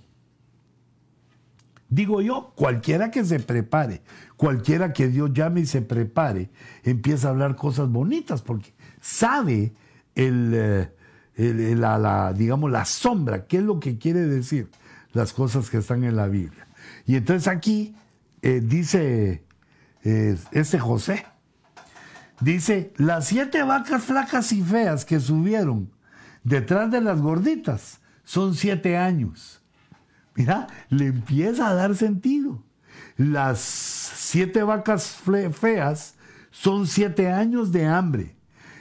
Speaker 1: Digo yo, cualquiera que se prepare, cualquiera que Dios llame y se prepare, empieza a hablar cosas bonitas porque sabe el, eh, la, digamos, la sombra, qué es lo que quiere decir las cosas que están en la Biblia. Y entonces aquí eh, dice eh, este José, dice, las siete vacas flacas y feas que subieron detrás de las gorditas son siete años. Mira, le empieza a dar sentido. Las siete vacas feas son siete años de hambre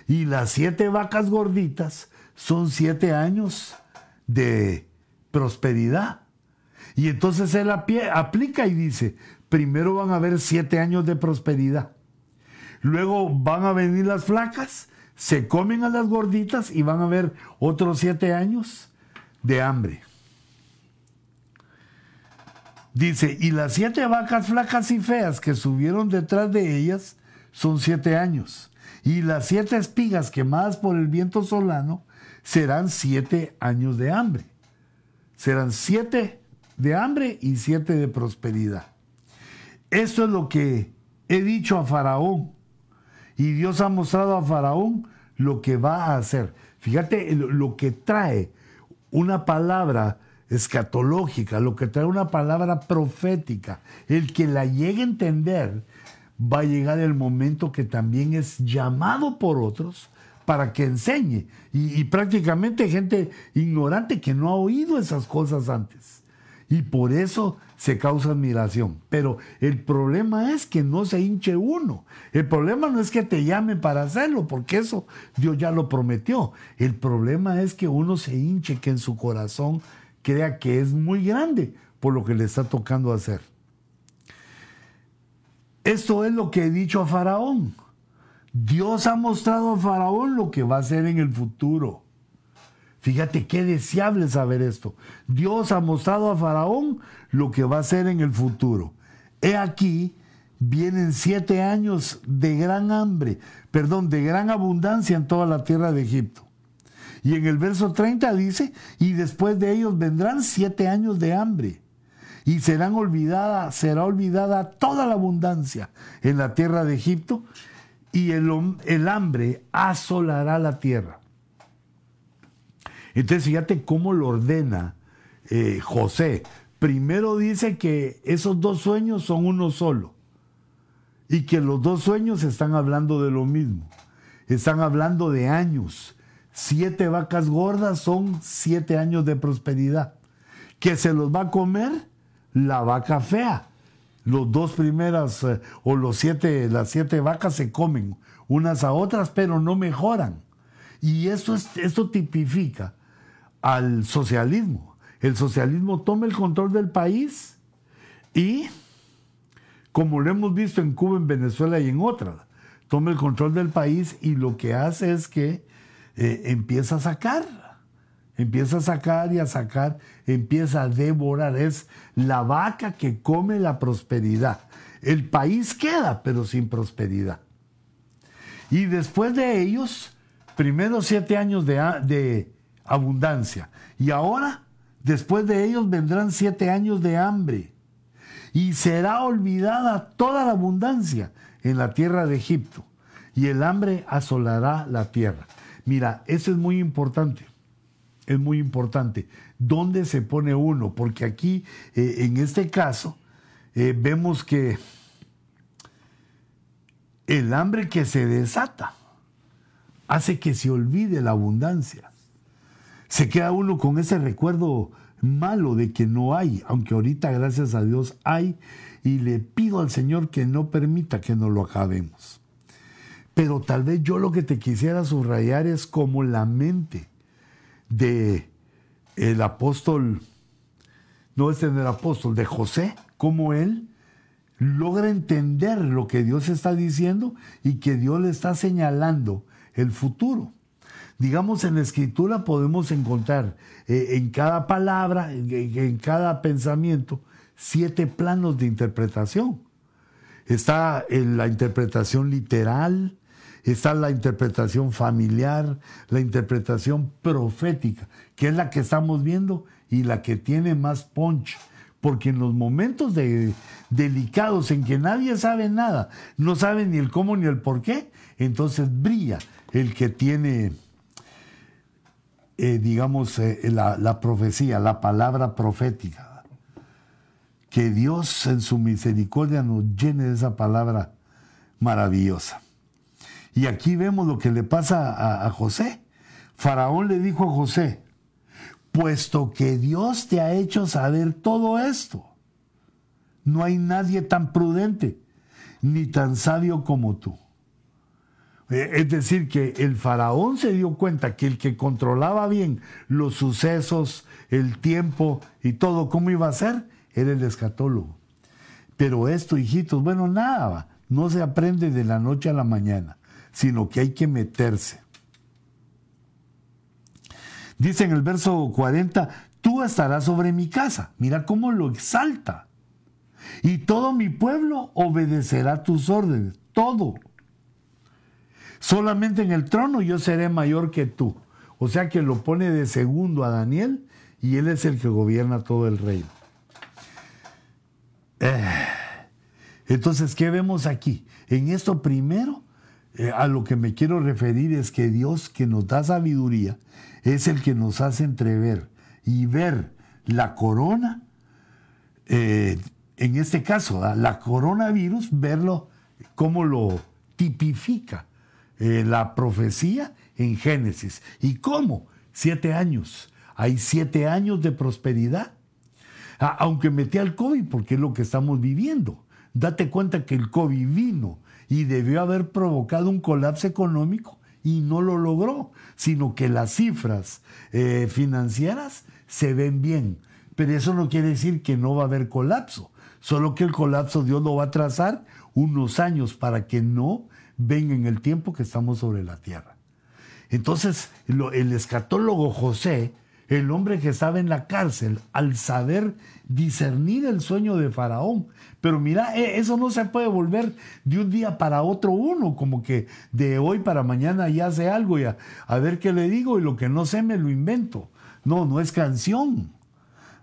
Speaker 1: y las siete vacas gorditas son siete años de prosperidad. Y entonces él aplica y dice, primero van a haber siete años de prosperidad. Luego van a venir las flacas, se comen a las gorditas y van a haber otros siete años de hambre. Dice, y las siete vacas flacas y feas que subieron detrás de ellas son siete años. Y las siete espigas quemadas por el viento solano serán siete años de hambre. Serán siete de hambre y siete de prosperidad. Esto es lo que he dicho a Faraón. Y Dios ha mostrado a Faraón lo que va a hacer. Fíjate lo que trae una palabra escatológica, lo que trae una palabra profética, el que la llegue a entender, va a llegar el momento que también es llamado por otros para que enseñe. Y, y, prácticamente gente ignorante que no ha oído esas cosas antes. Y por eso se causa admiración. Pero el problema es que no se hinche uno. El problema no es que te llame para hacerlo, porque eso Dios ya lo prometió. El problema es que uno se hinche, que en su corazón crea que es muy grande por lo que le está tocando hacer. Esto es lo que he dicho a Faraón. Dios ha mostrado a Faraón lo que va a hacer en el futuro. Fíjate qué deseable saber esto. Dios ha mostrado a Faraón lo que va a hacer en el futuro. He aquí, vienen siete años de gran hambre, perdón, de gran abundancia en toda la tierra de Egipto. Y en el verso 30 dice, y después de ellos vendrán siete años de hambre. Y serán olvidada, será olvidada toda la abundancia en la tierra de Egipto, y el, el hambre asolará la tierra. Entonces fíjate cómo lo ordena eh, José. Primero dice que esos dos sueños son uno solo y que los dos sueños están hablando de lo mismo. Están hablando de años siete vacas gordas son siete años de prosperidad. Que se los va a comer la vaca fea. Los dos primeras eh, o los siete, las siete vacas se comen unas a otras, pero no mejoran. Y esto, es, esto tipifica al socialismo. El socialismo toma el control del país y, como lo hemos visto en Cuba, en Venezuela y en otras, toma el control del país y lo que hace es que eh, empieza a sacar, empieza a sacar y a sacar, empieza a devorar. Es la vaca que come la prosperidad. El país queda, pero sin prosperidad. Y después de ellos, primero siete años de abundancia. Y ahora, después de ellos, vendrán siete años de hambre. Y será olvidada toda la abundancia en la tierra de Egipto. Y el hambre asolará la tierra. Mira, eso es muy importante. Es muy importante. ¿Dónde se pone uno? Porque aquí, eh, en este caso, eh, vemos que el hambre que se desata hace que se olvide la abundancia. Se queda uno con ese recuerdo malo de que no hay, aunque ahorita gracias a Dios hay, y le pido al Señor que no permita que no lo acabemos. Pero tal vez yo lo que te quisiera subrayar es como la mente de el apóstol, no es en el apóstol, de José, como él logra entender lo que Dios está diciendo y que Dios le está señalando el futuro. Digamos, en la escritura podemos encontrar eh, en cada palabra, en, cada pensamiento, siete planos de interpretación. Está en la interpretación literal, está la interpretación familiar, la interpretación profética, que es la que estamos viendo y la que tiene más punch. Porque en los momentos de, delicados en que nadie sabe nada, no sabe ni el cómo ni el por qué, entonces brilla el que tiene eh, digamos, eh, la, profecía, la palabra profética. Que Dios en su misericordia nos llene de esa palabra maravillosa. Y aquí vemos lo que le pasa a, a José. Faraón le dijo a José, puesto que Dios te ha hecho saber todo esto, no hay nadie tan prudente ni tan sabio como tú. Eh, es decir, que el faraón se dio cuenta que el que controlaba bien los sucesos, el tiempo y todo cómo iba a ser, era el escatólogo. Pero esto, hijitos, bueno, nada, no se aprende de la noche a la mañana, sino que hay que meterse. Dice en el verso 40, tú estarás sobre mi casa. Mira cómo lo exalta. Y todo mi pueblo obedecerá tus órdenes. Todo. Solamente en el trono yo seré mayor que tú. O sea que lo pone de segundo a Daniel y él es el que gobierna todo el reino. Eh, entonces, ¿qué vemos aquí? En esto primero, eh, a lo que me quiero referir es que Dios que nos da sabiduría es el que nos hace entrever y ver la corona, eh, en este caso, la coronavirus, verlo como lo tipifica eh, la profecía en Génesis. ¿Y cómo? Siete años. Hay siete años de prosperidad. Aunque metí al COVID, porque es lo que estamos viviendo. Date cuenta que el COVID vino y debió haber provocado un colapso económico y no lo logró, sino que las cifras eh, financieras se ven bien. Pero eso no quiere decir que no va a haber colapso, solo que el colapso Dios lo va a trazar unos años para que no ven en el tiempo que estamos sobre la tierra. Entonces, el escatólogo José, el hombre que estaba en la cárcel, al saber discernir el sueño de Faraón, pero mira, e, eso no se puede volver de un día para otro uno, como que de hoy para mañana ya hace algo y a, a ver qué le digo y lo que no sé me lo invento. No, no es canción.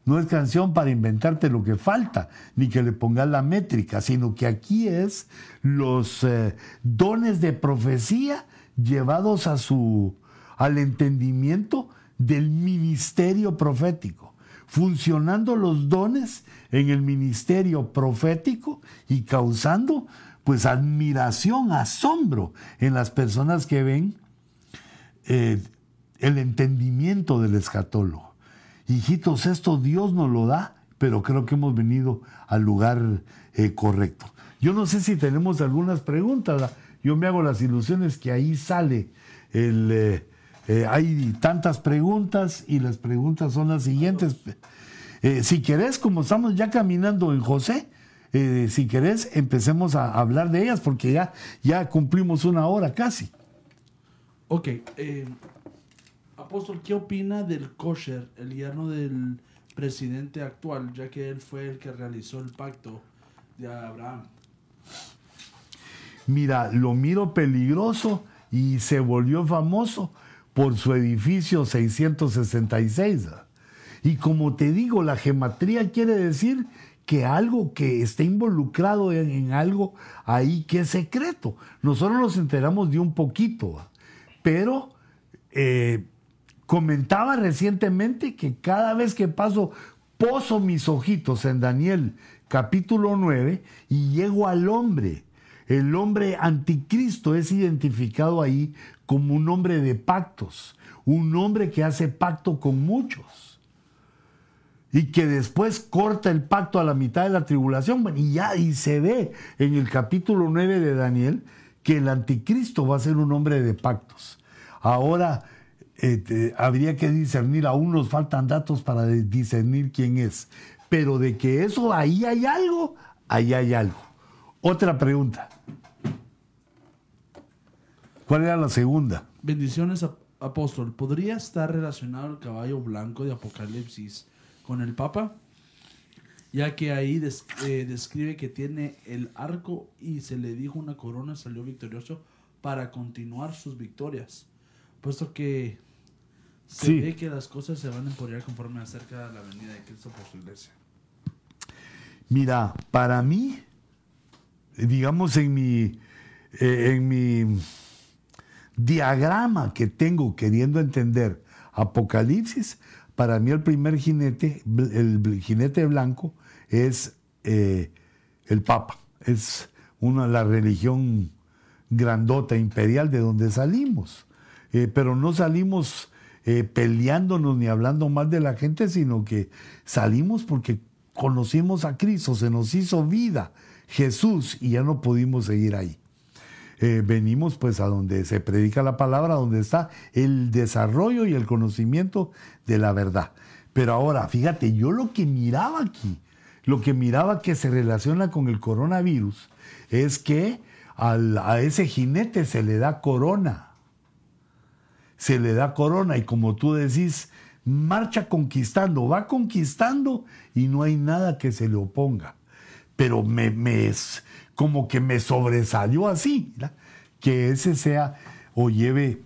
Speaker 1: No es canción para inventarte lo que falta, ni que le pongas la métrica, sino que aquí es los eh, dones de profecía llevados a su, al entendimiento del ministerio profético, funcionando los dones en el ministerio profético y causando pues admiración, asombro en las personas que ven eh, el entendimiento del escatólogo hijitos, esto Dios nos lo da, pero creo que hemos venido al lugar eh, correcto. Yo no sé si tenemos algunas preguntas. Yo me hago las ilusiones que ahí sale. Eh, eh, hay tantas preguntas y las preguntas son las siguientes. si querés, como estamos ya caminando en José, si querés, empecemos a hablar de ellas porque ya, ya cumplimos una hora casi.
Speaker 2: Ok, Apóstol, ¿qué opina del kosher, el yerno del presidente actual, ya que él fue el que realizó el pacto de Abraham?
Speaker 1: Mira, lo miro peligroso y se volvió famoso por su edificio 666. Y como te digo, la gematría quiere decir que algo que esté involucrado en, algo ahí que es secreto. Nosotros nos enteramos de un poquito, pero eh, Comentaba recientemente que cada vez que paso, poso mis ojitos en Daniel capítulo 9 y llego al hombre. El hombre anticristo es identificado ahí como un hombre de pactos, un hombre que hace pacto con muchos y que después corta el pacto a la mitad de la tribulación. y ya y se ve en el capítulo 9 de Daniel que el anticristo va a ser un hombre de pactos. Ahora, este, habría que discernir, aún nos faltan datos para discernir quién es. Pero de que eso ahí hay algo, ahí hay algo. Otra pregunta. ¿Cuál era la segunda?
Speaker 2: Bendiciones, apóstol. ¿Podría estar relacionado el caballo blanco de Apocalipsis con el Papa? Ya que ahí eh, describe que tiene el arco y se le dijo una corona, salió victorioso para continuar sus victorias. Puesto que se ve que las cosas se van a emporear conforme acerca de la venida de Cristo por su iglesia.
Speaker 1: Mira, para mí, digamos en mi, eh, en mi diagrama que tengo queriendo entender Apocalipsis, para mí el primer jinete, el jinete blanco, es eh, el Papa, es una, la religión grandota, imperial de donde salimos. Eh, pero no salimos eh, peleándonos ni hablando mal de la gente, sino que salimos porque conocimos a Cristo, se nos hizo vida Jesús y ya no pudimos seguir ahí. Eh, venimos pues a donde se predica la palabra, donde está el desarrollo y el conocimiento de la verdad. Pero ahora, fíjate, yo lo que miraba aquí, lo que miraba que se relaciona con el coronavirus, es que a ese jinete se le da corona. Se le da corona y como tú decís, marcha conquistando, va conquistando y no hay nada que se le oponga. Pero me, me, como que me sobresalió así, que ese sea o lleve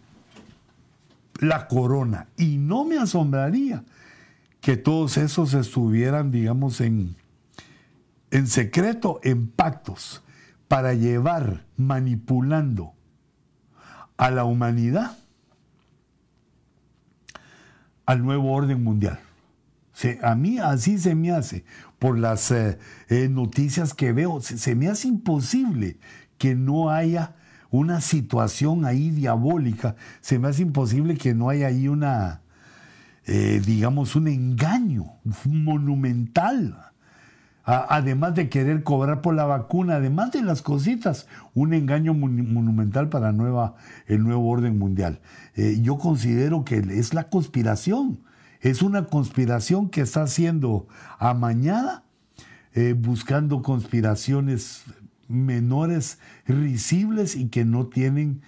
Speaker 1: la corona. Y no me asombraría que todos esos estuvieran, digamos, en, en secreto, en pactos, para llevar manipulando a la humanidad al nuevo orden mundial. a mí así se me hace por las eh, eh, noticias que veo. Se, me hace imposible que no haya una situación ahí diabólica. Se me hace imposible que no haya ahí una, eh, digamos, un engaño monumental. Además de querer cobrar por la vacuna, además de las cositas, un engaño monumental para nueva, el nuevo orden mundial. yo considero que es la conspiración es una conspiración que está siendo amañada, eh, buscando conspiraciones menores, risibles y que no tienen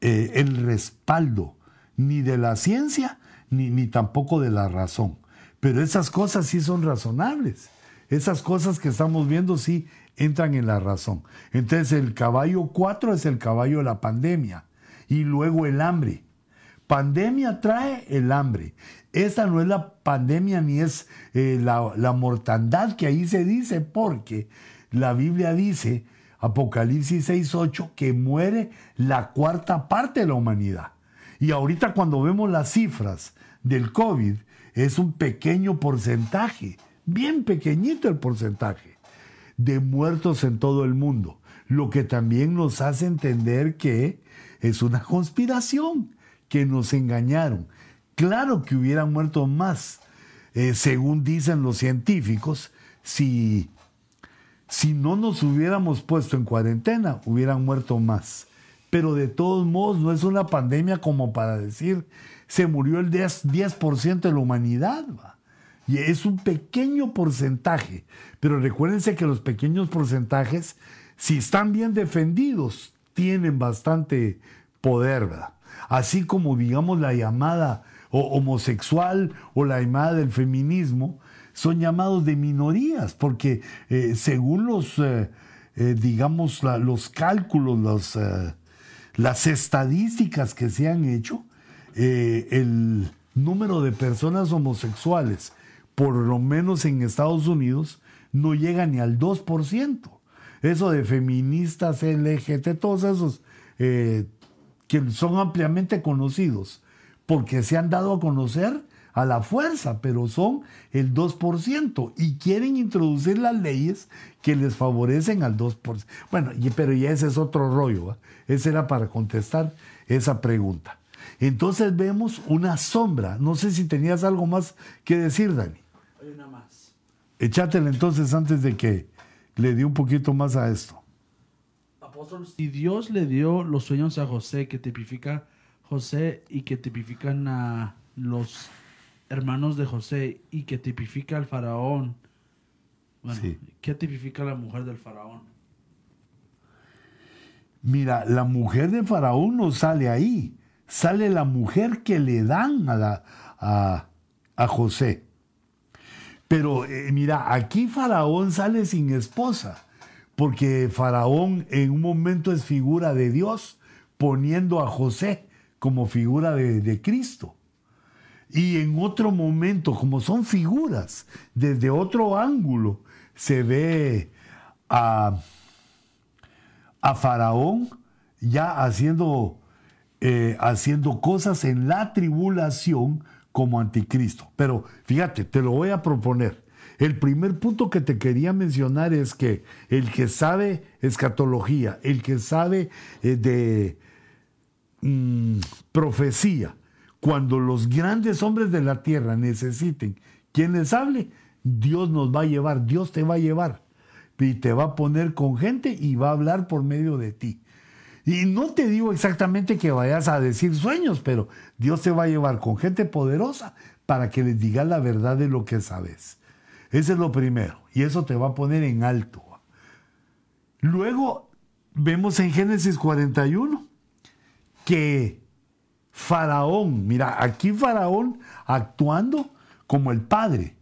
Speaker 1: eh, el respaldo ni de la ciencia ni, ni tampoco de la razón. Pero esas cosas sí son razonables. Esas cosas que estamos viendo sí entran en la razón. Entonces el caballo 4 es el caballo de la pandemia y luego el hambre. Pandemia trae el hambre esta no es la pandemia ni es eh, la, mortandad que ahí se dice, porque la Biblia dice, Apocalipsis 6.8, que muere la cuarta parte de la humanidad. Y ahorita cuando vemos las cifras del COVID, es un pequeño porcentaje, bien pequeñito el porcentaje, de muertos en todo el mundo. Lo que también nos hace entender que es una conspiración, que nos engañaron. Claro que hubieran muerto más, eh, según dicen los científicos, si, si no nos hubiéramos puesto en cuarentena, hubieran muerto más. Pero de todos modos no es una pandemia como para decir, se murió el 10%, de la humanidad. Y es un pequeño porcentaje. Pero recuérdense que los pequeños porcentajes, si están bien defendidos, tienen bastante poder. Así como, digamos, la llamada homosexual o la llamada del feminismo, son llamados de minorías, porque eh, según los, eh, eh, digamos, los cálculos, las estadísticas que se han hecho, el número de personas homosexuales, por lo menos en Estados Unidos, no llega ni al 2%. Eso de feministas, LGT, todos esos que son ampliamente conocidos, porque se han dado a conocer a la fuerza, pero son el 2% y quieren introducir las leyes que les favorecen al 2%. Bueno, pero ya ese es otro rollo. Ese era para contestar esa pregunta. Entonces vemos una sombra. No sé si tenías algo más que decir, Dani. Echátela entonces antes de que le dé un poquito más a esto.
Speaker 2: Apóstol, si Dios le dio los sueños a José que tipifica José y que tipifican a los hermanos de José y que tipifica al faraón Bueno,
Speaker 1: Sí.
Speaker 2: ¿qué tipifica la mujer del faraón?
Speaker 1: Mira, la mujer de Faraón no sale ahí, sale la mujer que le dan a, la- a, a José. Pero eh, mira, aquí Faraón sale sin esposa, porque Faraón en un momento es figura de Dios, poniendo a José como figura de, Cristo. Y en otro momento, como son figuras, desde otro ángulo, se ve a a Faraón ya haciendo, eh, haciendo cosas en la tribulación como anticristo. Pero fíjate, te lo voy a proponer. El primer punto que te quería mencionar es que el que sabe escatología, el que sabe eh, de mm, profecía, cuando los grandes hombres de la tierra necesiten quien les hable, Dios nos va a llevar, Dios te va a llevar y te va a poner con gente y va a hablar por medio de ti. Y no te digo exactamente que vayas a decir sueños, pero Dios te va a llevar con gente poderosa para que les digas la verdad de lo que sabes. Ese es lo primero. Y eso te va a poner en alto. Luego vemos en Génesis 41 que Faraón, mira, aquí Faraón actuando como el padre,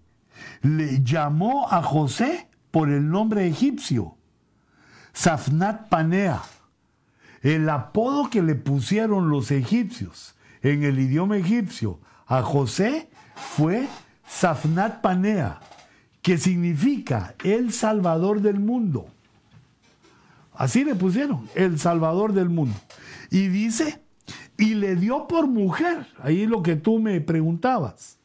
Speaker 1: le llamó a José por el nombre egipcio, Safnat Panea, el apodo que le pusieron los egipcios en el idioma egipcio a José fue Safnat Panea, que significa el Salvador del mundo. Así le pusieron, el Salvador del mundo. Y dice, y le dio por mujer, ahí lo que tú me preguntabas,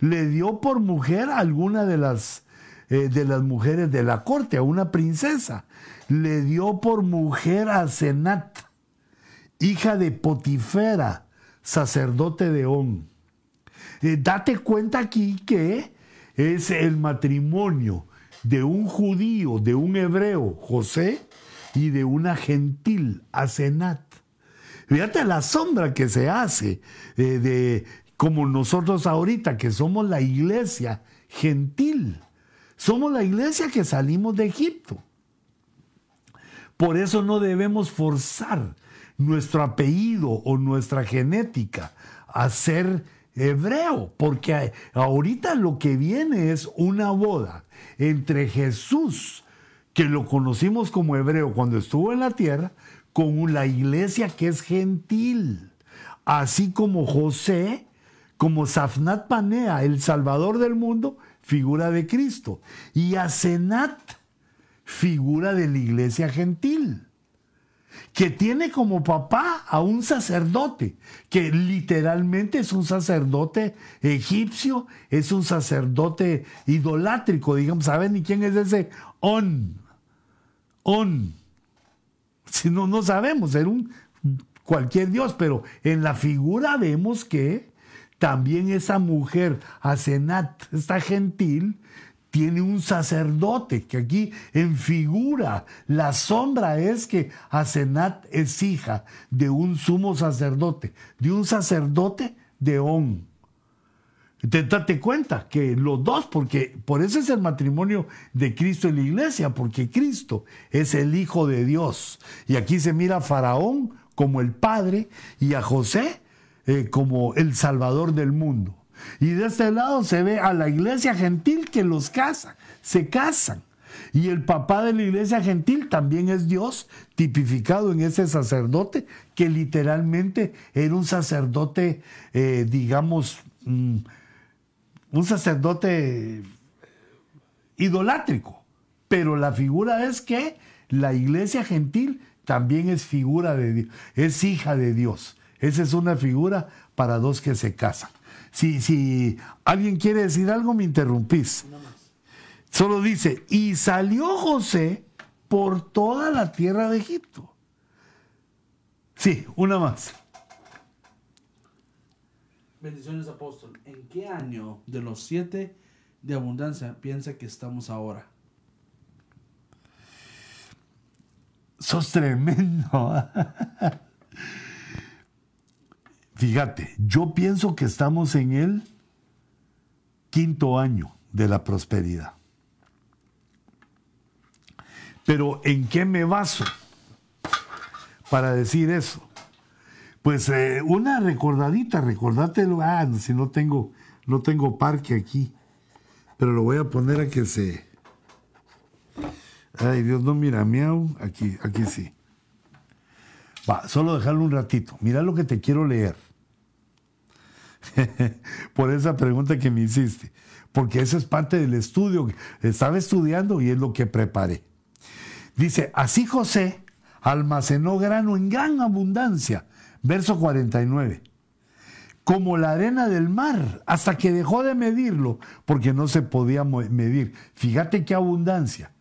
Speaker 1: le dio por mujer a alguna de las, eh, de las mujeres de la corte, a una princesa. Le dio por mujer a Senat, hija de Potifera, sacerdote de On. Eh, date cuenta aquí que es el matrimonio de un judío, de un hebreo, José, y de una gentil, Asenat. Fíjate la sombra que se hace eh, de como nosotros ahorita, que somos la iglesia gentil. Somos la iglesia que salimos de Egipto. Por eso no debemos forzar nuestro apellido o nuestra genética a ser hebreo, porque ahorita lo que viene es una boda entre Jesús, que lo conocimos como hebreo cuando estuvo en la tierra, con la iglesia que es gentil, así como José, como Safnat Panea, el Salvador del mundo, figura de Cristo, y Asenat, figura de la iglesia gentil, que tiene como papá a un sacerdote, que literalmente es un sacerdote egipcio, es un sacerdote idolátrico, digamos, ¿saben ni quién es ese? On, On. Si no, no sabemos, era un cualquier dios, pero en la figura vemos que también esa mujer, Asenat, esta gentil, tiene un sacerdote, que aquí en figura, la sombra es que Asenat es hija de un sumo sacerdote, de un sacerdote de On. Te date cuenta que los dos, porque por eso es el matrimonio de Cristo y la iglesia, porque Cristo es el Hijo de Dios. Y aquí se mira a Faraón como el Padre y a José eh, como el Salvador del mundo. Y de este lado se ve a la iglesia gentil que los casa, se casan. Y el papá de la iglesia gentil también es Dios, tipificado en ese sacerdote, que literalmente era un sacerdote, eh, digamos, mm, un sacerdote idolátrico. Pero la figura es que la iglesia gentil también es figura de Dios, es hija de Dios. Esa es una figura para dos que se casan. Si, si alguien quiere decir algo, me interrumpís. Solo dice, y salió José por toda la tierra de Egipto. Sí, una más.
Speaker 2: Bendiciones, apóstol. ¿En qué año de los siete de abundancia piensa que estamos ahora?
Speaker 1: Sos tremendo. [LAUGHS] Fíjate, yo pienso que estamos en el quinto año de la prosperidad. Pero ¿en qué me baso para decir eso? Pues eh, una recordadita, recordátelo. Ah, si no tengo, no tengo parque aquí. Pero lo voy a poner a que se. Ay, Dios no mira, miau. Aquí, aquí sí. Va, solo dejarlo un ratito. Mira lo que te quiero leer. [LAUGHS] Por esa pregunta que me hiciste. Porque eso es parte del estudio. Estaba estudiando y es lo que preparé. Dice, así José almacenó grano en gran abundancia Verso 49. Como la arena del mar, hasta que dejó de medirlo, porque no se podía medir. Fíjate qué abundancia.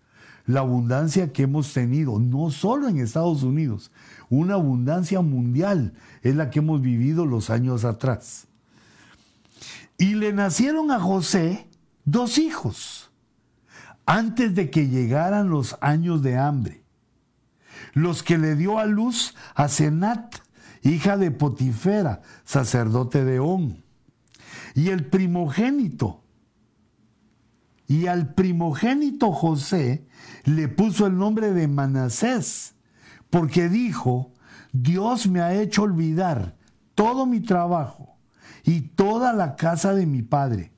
Speaker 1: La abundancia que hemos tenido, no solo en Estados Unidos, una abundancia mundial es la que hemos vivido los años atrás. Y le nacieron a José dos hijos antes de que llegaran los años de hambre, los que le dio a luz a Senat, hija de Potifera, sacerdote de On. Y el primogénito, y al primogénito José le puso el nombre de Manasés, porque dijo, Dios me ha hecho olvidar todo mi trabajo y toda la casa de mi padre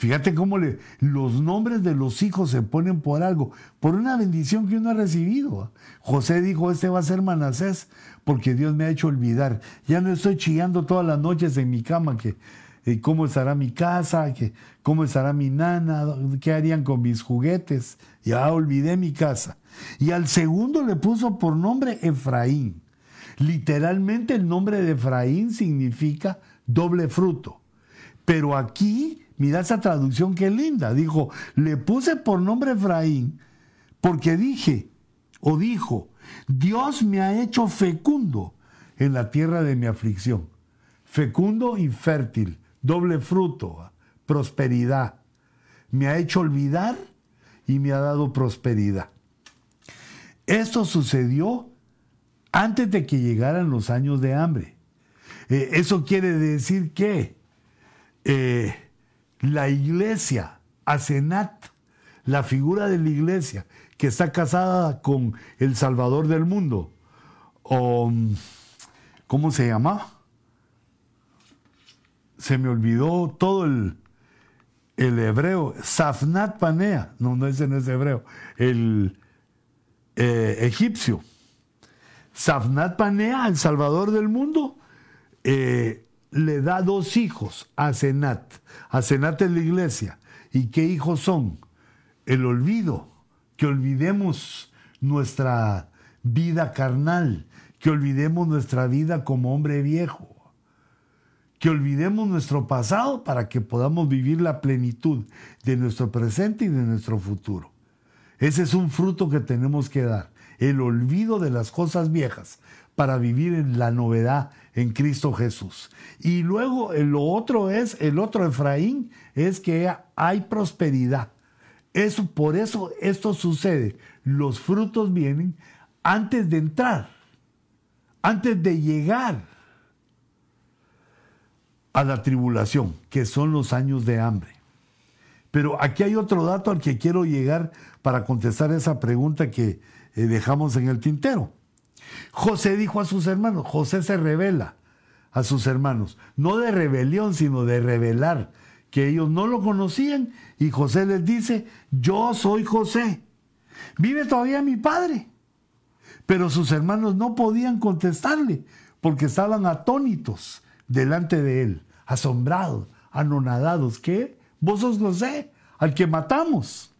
Speaker 1: Fíjate cómo le, los nombres de los hijos se ponen por algo, por una bendición que uno ha recibido. José dijo, este va a ser Manasés, porque Dios me ha hecho olvidar. Ya no estoy chillando todas las noches en mi cama que eh, cómo estará mi casa, que cómo estará mi nana, qué harían con mis juguetes. Ya olvidé mi casa. Y al segundo le puso por nombre Efraín. Literalmente el nombre de Efraín significa doble fruto. Pero aquí Mira esa traducción qué linda. Dijo, le puse por nombre Efraín porque dije o dijo, Dios me ha hecho fecundo en la tierra de mi aflicción. Fecundo y fértil, doble fruto, prosperidad. Me ha hecho olvidar y me ha dado prosperidad. Esto sucedió antes de que llegaran los años de hambre. Eh, eso quiere decir que eh, la iglesia, Asenat, la figura de la iglesia que está casada con el Salvador del mundo, o, ¿cómo se llama? Se me olvidó todo el, el hebreo, Safnat Panea, no, no ese no es hebreo, el eh, egipcio. Safnat Panea, el Salvador del mundo, eh, le da dos hijos a Senat. A Senat en la iglesia. ¿Y qué hijos son? El olvido, que olvidemos nuestra vida carnal, que olvidemos nuestra vida como hombre viejo, que olvidemos nuestro pasado para que podamos vivir la plenitud de nuestro presente y de nuestro futuro. Ese es un fruto que tenemos que dar, el olvido de las cosas viejas para vivir en la novedad en Cristo Jesús. Y luego eh, lo otro es, el otro Efraín, es que hay prosperidad. Eso, por eso esto sucede. Los frutos vienen antes de entrar, antes de llegar a la tribulación, que son los años de hambre. Pero aquí hay otro dato al que quiero llegar para contestar esa pregunta que eh, dejamos en el tintero. José dijo a sus hermanos, José se revela a sus hermanos, no de rebelión, sino de revelar, que ellos no lo conocían, y José les dice, yo soy José, vive todavía mi padre. Pero sus hermanos no podían contestarle, porque estaban atónitos delante de él, asombrados, anonadados, ¿qué? Vos sos José, al que matamos.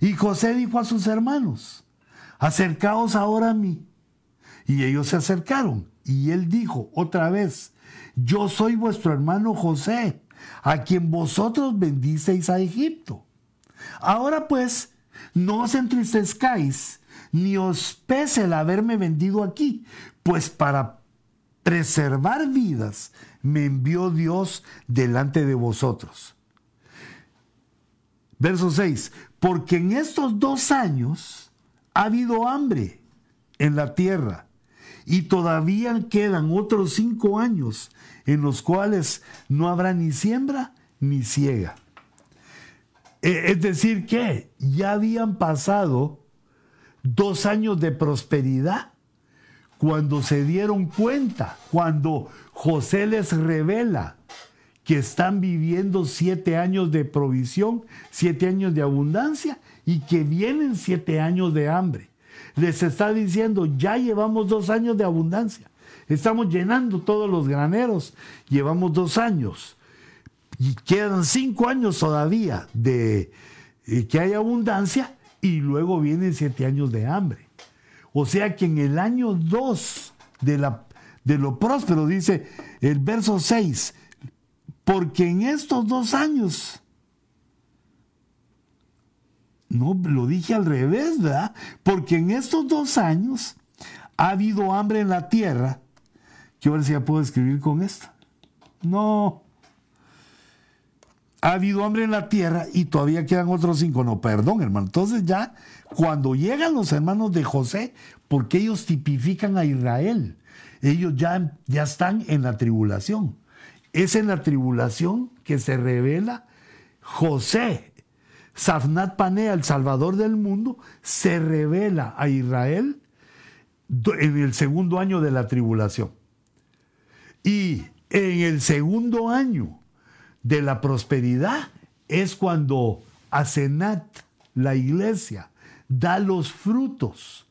Speaker 1: Y José dijo a sus hermanos, acercaos ahora a mí. Y ellos se acercaron y él dijo otra vez, yo soy vuestro hermano José, a quien vosotros bendiceis a Egipto. Ahora pues, no os entristezcáis, ni os pese el haberme vendido aquí, pues para preservar vidas me envió Dios delante de vosotros. Verso 6, porque en estos dos años ha habido hambre en la tierra y todavía quedan otros cinco años en los cuales no habrá ni siembra ni ciega. E, es decir, que ya habían pasado dos años de prosperidad, cuando se dieron cuenta, cuando José les revela que están viviendo siete años de provisión, siete años de abundancia y que vienen siete años de hambre. Les está diciendo, ya llevamos dos años de abundancia, estamos llenando todos los graneros, llevamos dos años y quedan cinco años todavía de eh, que hay abundancia y luego vienen siete años de hambre. O sea que en el año 2 de, la, de lo próspero, dice el verso 6, porque en estos dos años, no, lo dije al revés, ¿verdad? Porque en estos dos años ha habido hambre en la tierra. Quiero ver si ya puedo escribir con esto. No. Ha habido hambre en la tierra y todavía quedan otros cinco. No, perdón, hermano. Entonces ya cuando llegan los hermanos de José, porque ellos tipifican a Israel, ellos ya, ya están en la tribulación. Es en la tribulación que se revela José, Safnat Panea, el Salvador del mundo, se revela a Israel en el segundo año de la tribulación. Y en el segundo año de la prosperidad es cuando Asenat, la iglesia, da los frutos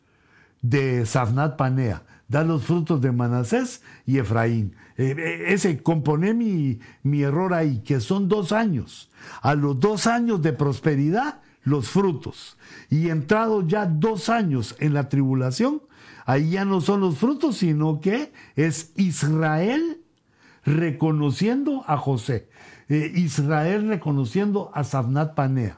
Speaker 1: de Safnat Panea, da los frutos de Manasés y Efraín. Eh, eh, ese componé mi, mi error ahí, que son dos años. A los dos años de prosperidad, los frutos. Y entrado ya dos años en la tribulación, ahí ya no son los frutos, sino que es Israel reconociendo a José. Eh, Israel reconociendo a Safnat Panea.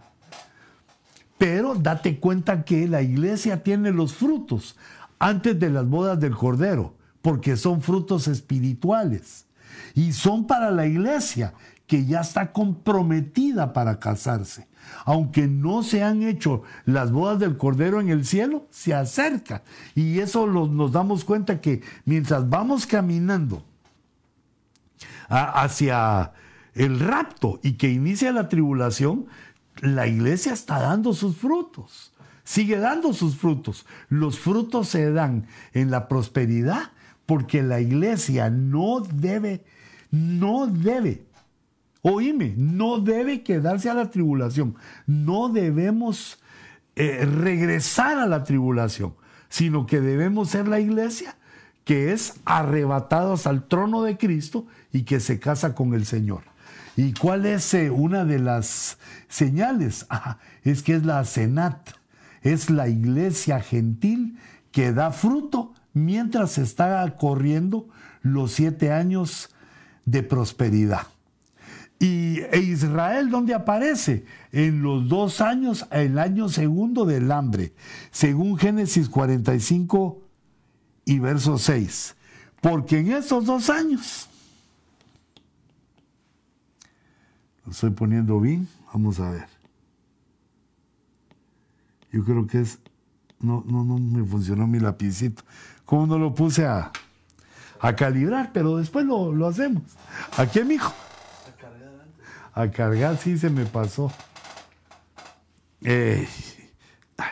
Speaker 1: Pero date cuenta que la iglesia tiene los frutos antes de las bodas del Cordero, porque son frutos espirituales. Y son para la iglesia que ya está comprometida para casarse. Aunque no se han hecho las bodas del Cordero en el cielo, se acerca. Y eso nos damos cuenta que mientras vamos caminando hacia el rapto y que inicia la tribulación, la iglesia está dando sus frutos, sigue dando sus frutos. Los frutos se dan en la prosperidad porque la iglesia no debe, no debe, oíme, no debe quedarse a la tribulación. No debemos eh, regresar a la tribulación, sino que debemos ser la iglesia que es arrebatados al trono de Cristo y que se casa con el Señor. ¿Y cuál es eh, una de las señales? [LAUGHS] Es que es la Senat, es la iglesia gentil que da fruto mientras está corriendo los siete años de prosperidad. Y e Israel, ¿dónde aparece? En los dos años, el año segundo del hambre, según Génesis 45 y verso 6. Porque en esos dos años estoy poniendo bien. Vamos a ver. Yo creo que es. No, no, no me funcionó mi lapicito. ¿Cómo no lo puse a, a calibrar? Pero después lo, lo hacemos. ¿A quién, hijo? A cargar, sí se me pasó. ay,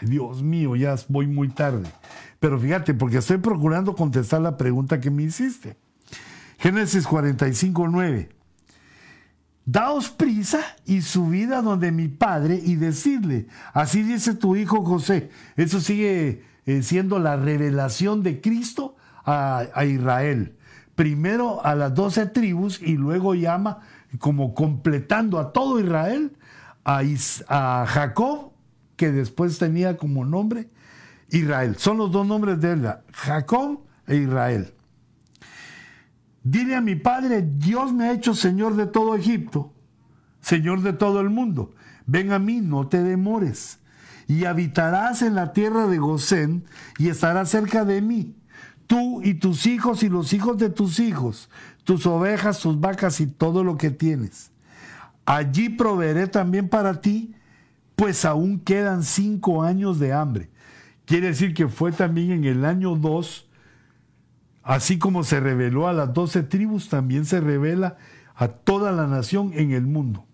Speaker 1: Dios mío, ya voy muy tarde. Pero fíjate, porque estoy procurando contestar la pregunta que me hiciste. Génesis 45, 9. Daos prisa y subid a donde mi padre y decidle, así dice tu hijo José. Eso sigue eh, siendo la revelación de Cristo a, Israel. Primero a las doce tribus y luego llama como completando a todo Israel, a, a Jacob, que después tenía como nombre Israel. Son los dos nombres de él, Jacob e Israel. Dile a mi padre, Dios me ha hecho Señor de todo Egipto, Señor de todo el mundo. Ven a mí, no te demores. Y habitarás en la tierra de Gosén y estarás cerca de mí. Tú y tus hijos y los hijos de tus hijos, tus ovejas, tus vacas y todo lo que tienes. Allí proveeré también para ti, pues aún quedan cinco años de hambre. Quiere decir que fue también en el año 2 Así como se reveló a las doce tribus, también se revela a toda la nación en el mundo.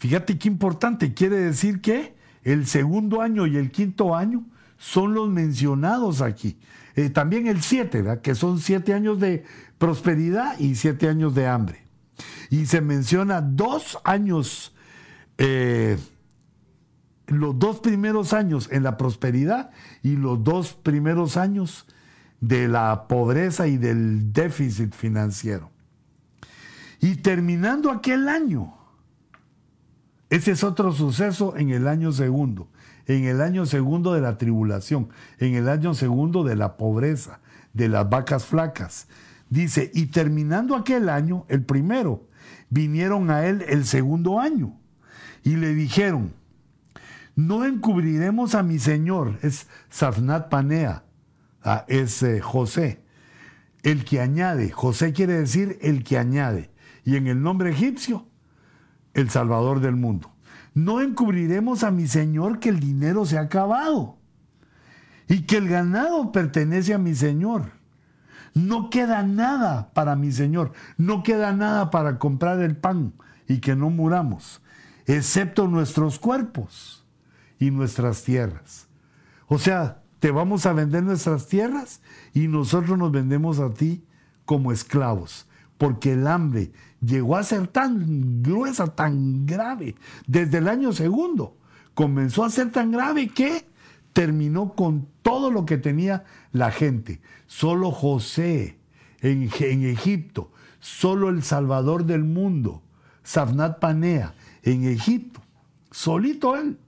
Speaker 1: Fíjate qué importante, quiere decir que el segundo año y el quinto año son los mencionados aquí. Eh, también el siete, que son siete años de prosperidad y siete años de hambre. Y se menciona dos años, eh, los dos primeros años en la prosperidad y los dos primeros años de la pobreza y del déficit financiero. Y terminando aquel año, ese es otro suceso en el año segundo, en el año segundo de la tribulación, en el año segundo de la pobreza, de las vacas flacas. Dice, y terminando aquel año, el primero, vinieron a él el segundo año y le dijeron, no encubriremos a mi señor, es Safnat Panea, es José, el que añade, José quiere decir el que añade, y en el nombre egipcio, el Salvador del mundo. No encubriremos a mi Señor que el dinero se ha acabado y que el ganado pertenece a mi Señor. No queda nada para mi Señor, no queda nada para comprar el pan y que no muramos, excepto nuestros cuerpos y nuestras tierras. O sea, te vamos a vender nuestras tierras y nosotros nos vendemos a ti como esclavos, porque el hambre llegó a ser tan gruesa, tan grave, desde el año segundo. Comenzó a ser tan grave que terminó con todo lo que tenía la gente. Solo José en, Egipto, solo el Salvador del mundo, Safnat Panea, en Egipto, solito él.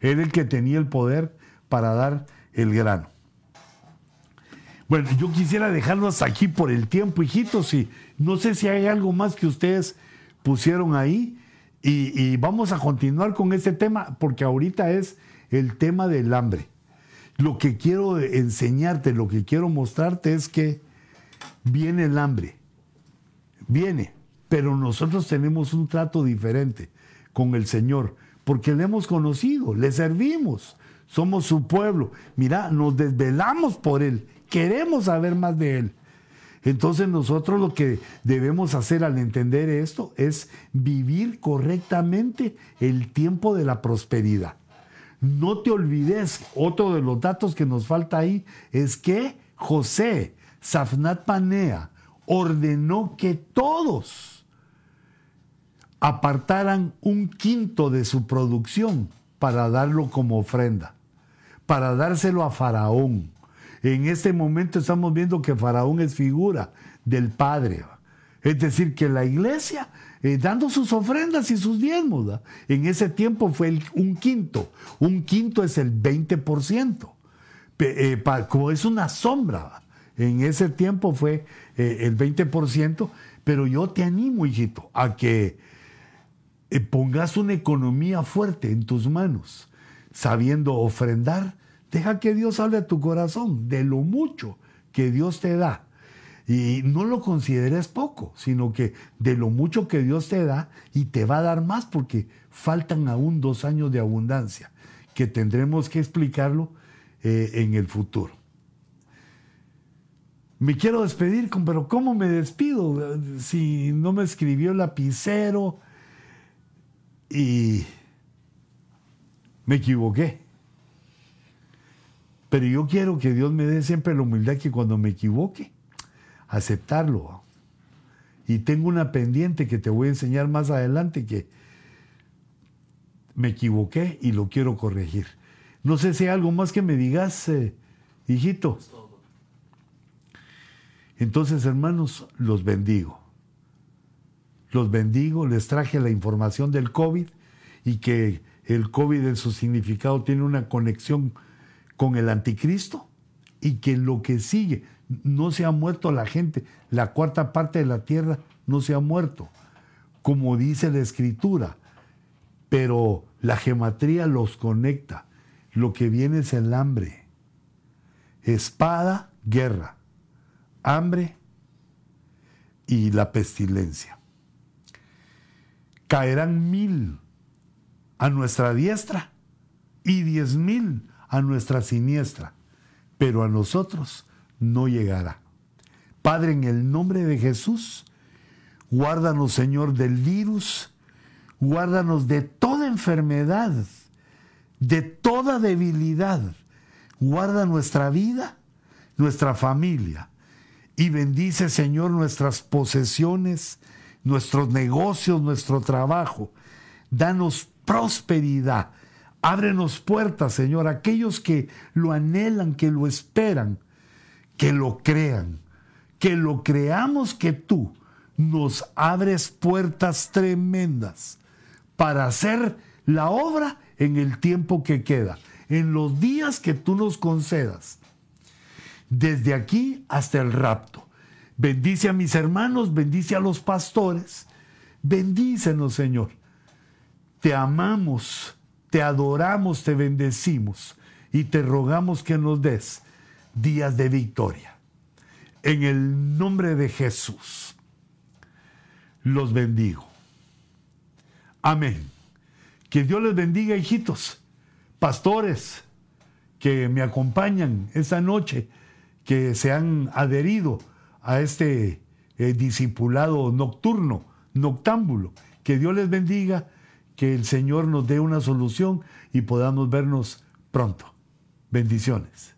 Speaker 1: Era el que tenía el poder para dar el grano. Bueno, yo quisiera dejarlo hasta aquí por el tiempo, hijitos, y no sé si hay algo más que ustedes pusieron ahí. Y, vamos a continuar con este tema, porque ahorita es el tema del hambre. Lo que quiero enseñarte, lo que quiero mostrarte es que viene el hambre. Viene, pero nosotros tenemos un trato diferente con el Señor, porque le hemos conocido, le servimos, somos su pueblo. Mira, nos desvelamos por Él queremos saber más de Él. Entonces nosotros lo que debemos hacer al entender esto es vivir correctamente el tiempo de la prosperidad. No te olvides, otro de los datos que nos falta ahí es que José, Safnat Panea, ordenó que todos apartaran un quinto de su producción para darlo como ofrenda, para dárselo a Faraón en este momento estamos viendo que Faraón es figura del Padre. Es decir, que la iglesia, eh, dando sus ofrendas y sus diezmos, en ese tiempo fue un quinto. Un quinto es el 20%. Eh, como es una sombra, en ese tiempo fue eh, el 20%, pero yo te animo, hijito, a que pongas una economía fuerte en tus manos, sabiendo ofrendar Deja que Dios hable a tu corazón de lo mucho que Dios te da. Y no lo consideres poco, sino que de lo mucho que Dios te da y te va a dar más porque faltan aún dos años de abundancia, que tendremos que explicarlo eh, en el futuro. Me quiero despedir, pero ¿cómo me despido si no me escribió el lapicero y me equivoqué? Pero yo quiero que Dios me dé siempre la humildad que cuando me equivoque, aceptarlo. Y tengo una pendiente que te voy a enseñar más adelante que me equivoqué y lo quiero corregir. No sé si hay algo más que me digas, eh, hijito. Entonces, hermanos, los bendigo. Los bendigo, les traje la información del COVID y que el COVID en su significado tiene una conexión con el anticristo y que lo que sigue, no se ha muerto la gente, la cuarta parte de la tierra no se ha muerto, como dice la escritura, pero la gematría los conecta. Lo que viene es el hambre. Espada, guerra. Hambre y la pestilencia. Caerán mil a nuestra diestra y diez mil a nuestra siniestra, pero a nosotros no llegará. Padre, en el nombre de Jesús, guárdanos, Señor, del virus, guárdanos de toda enfermedad de toda debilidad. Guarda nuestra vida, nuestra familia. Y bendice, Señor, nuestras posesiones, nuestros negocios, nuestro trabajo. Danos prosperidad. Ábrenos puertas, Señor, aquellos que lo anhelan, que lo esperan, que lo crean, que lo creamos que tú nos abres puertas tremendas para hacer la obra en el tiempo que queda, en los días que tú nos concedas, desde aquí hasta el rapto. Bendice a mis hermanos, bendice a los pastores, bendícenos, Señor. Te amamos, te adoramos, te bendecimos y te rogamos que nos des días de victoria. En el nombre de Jesús, los bendigo. Amén. Que Dios les bendiga, hijitos, pastores que me acompañan esta noche, que se han adherido a este eh, discipulado nocturno, noctámbulo. Que Dios les bendiga, que el Señor nos dé una solución y podamos vernos pronto. Bendiciones.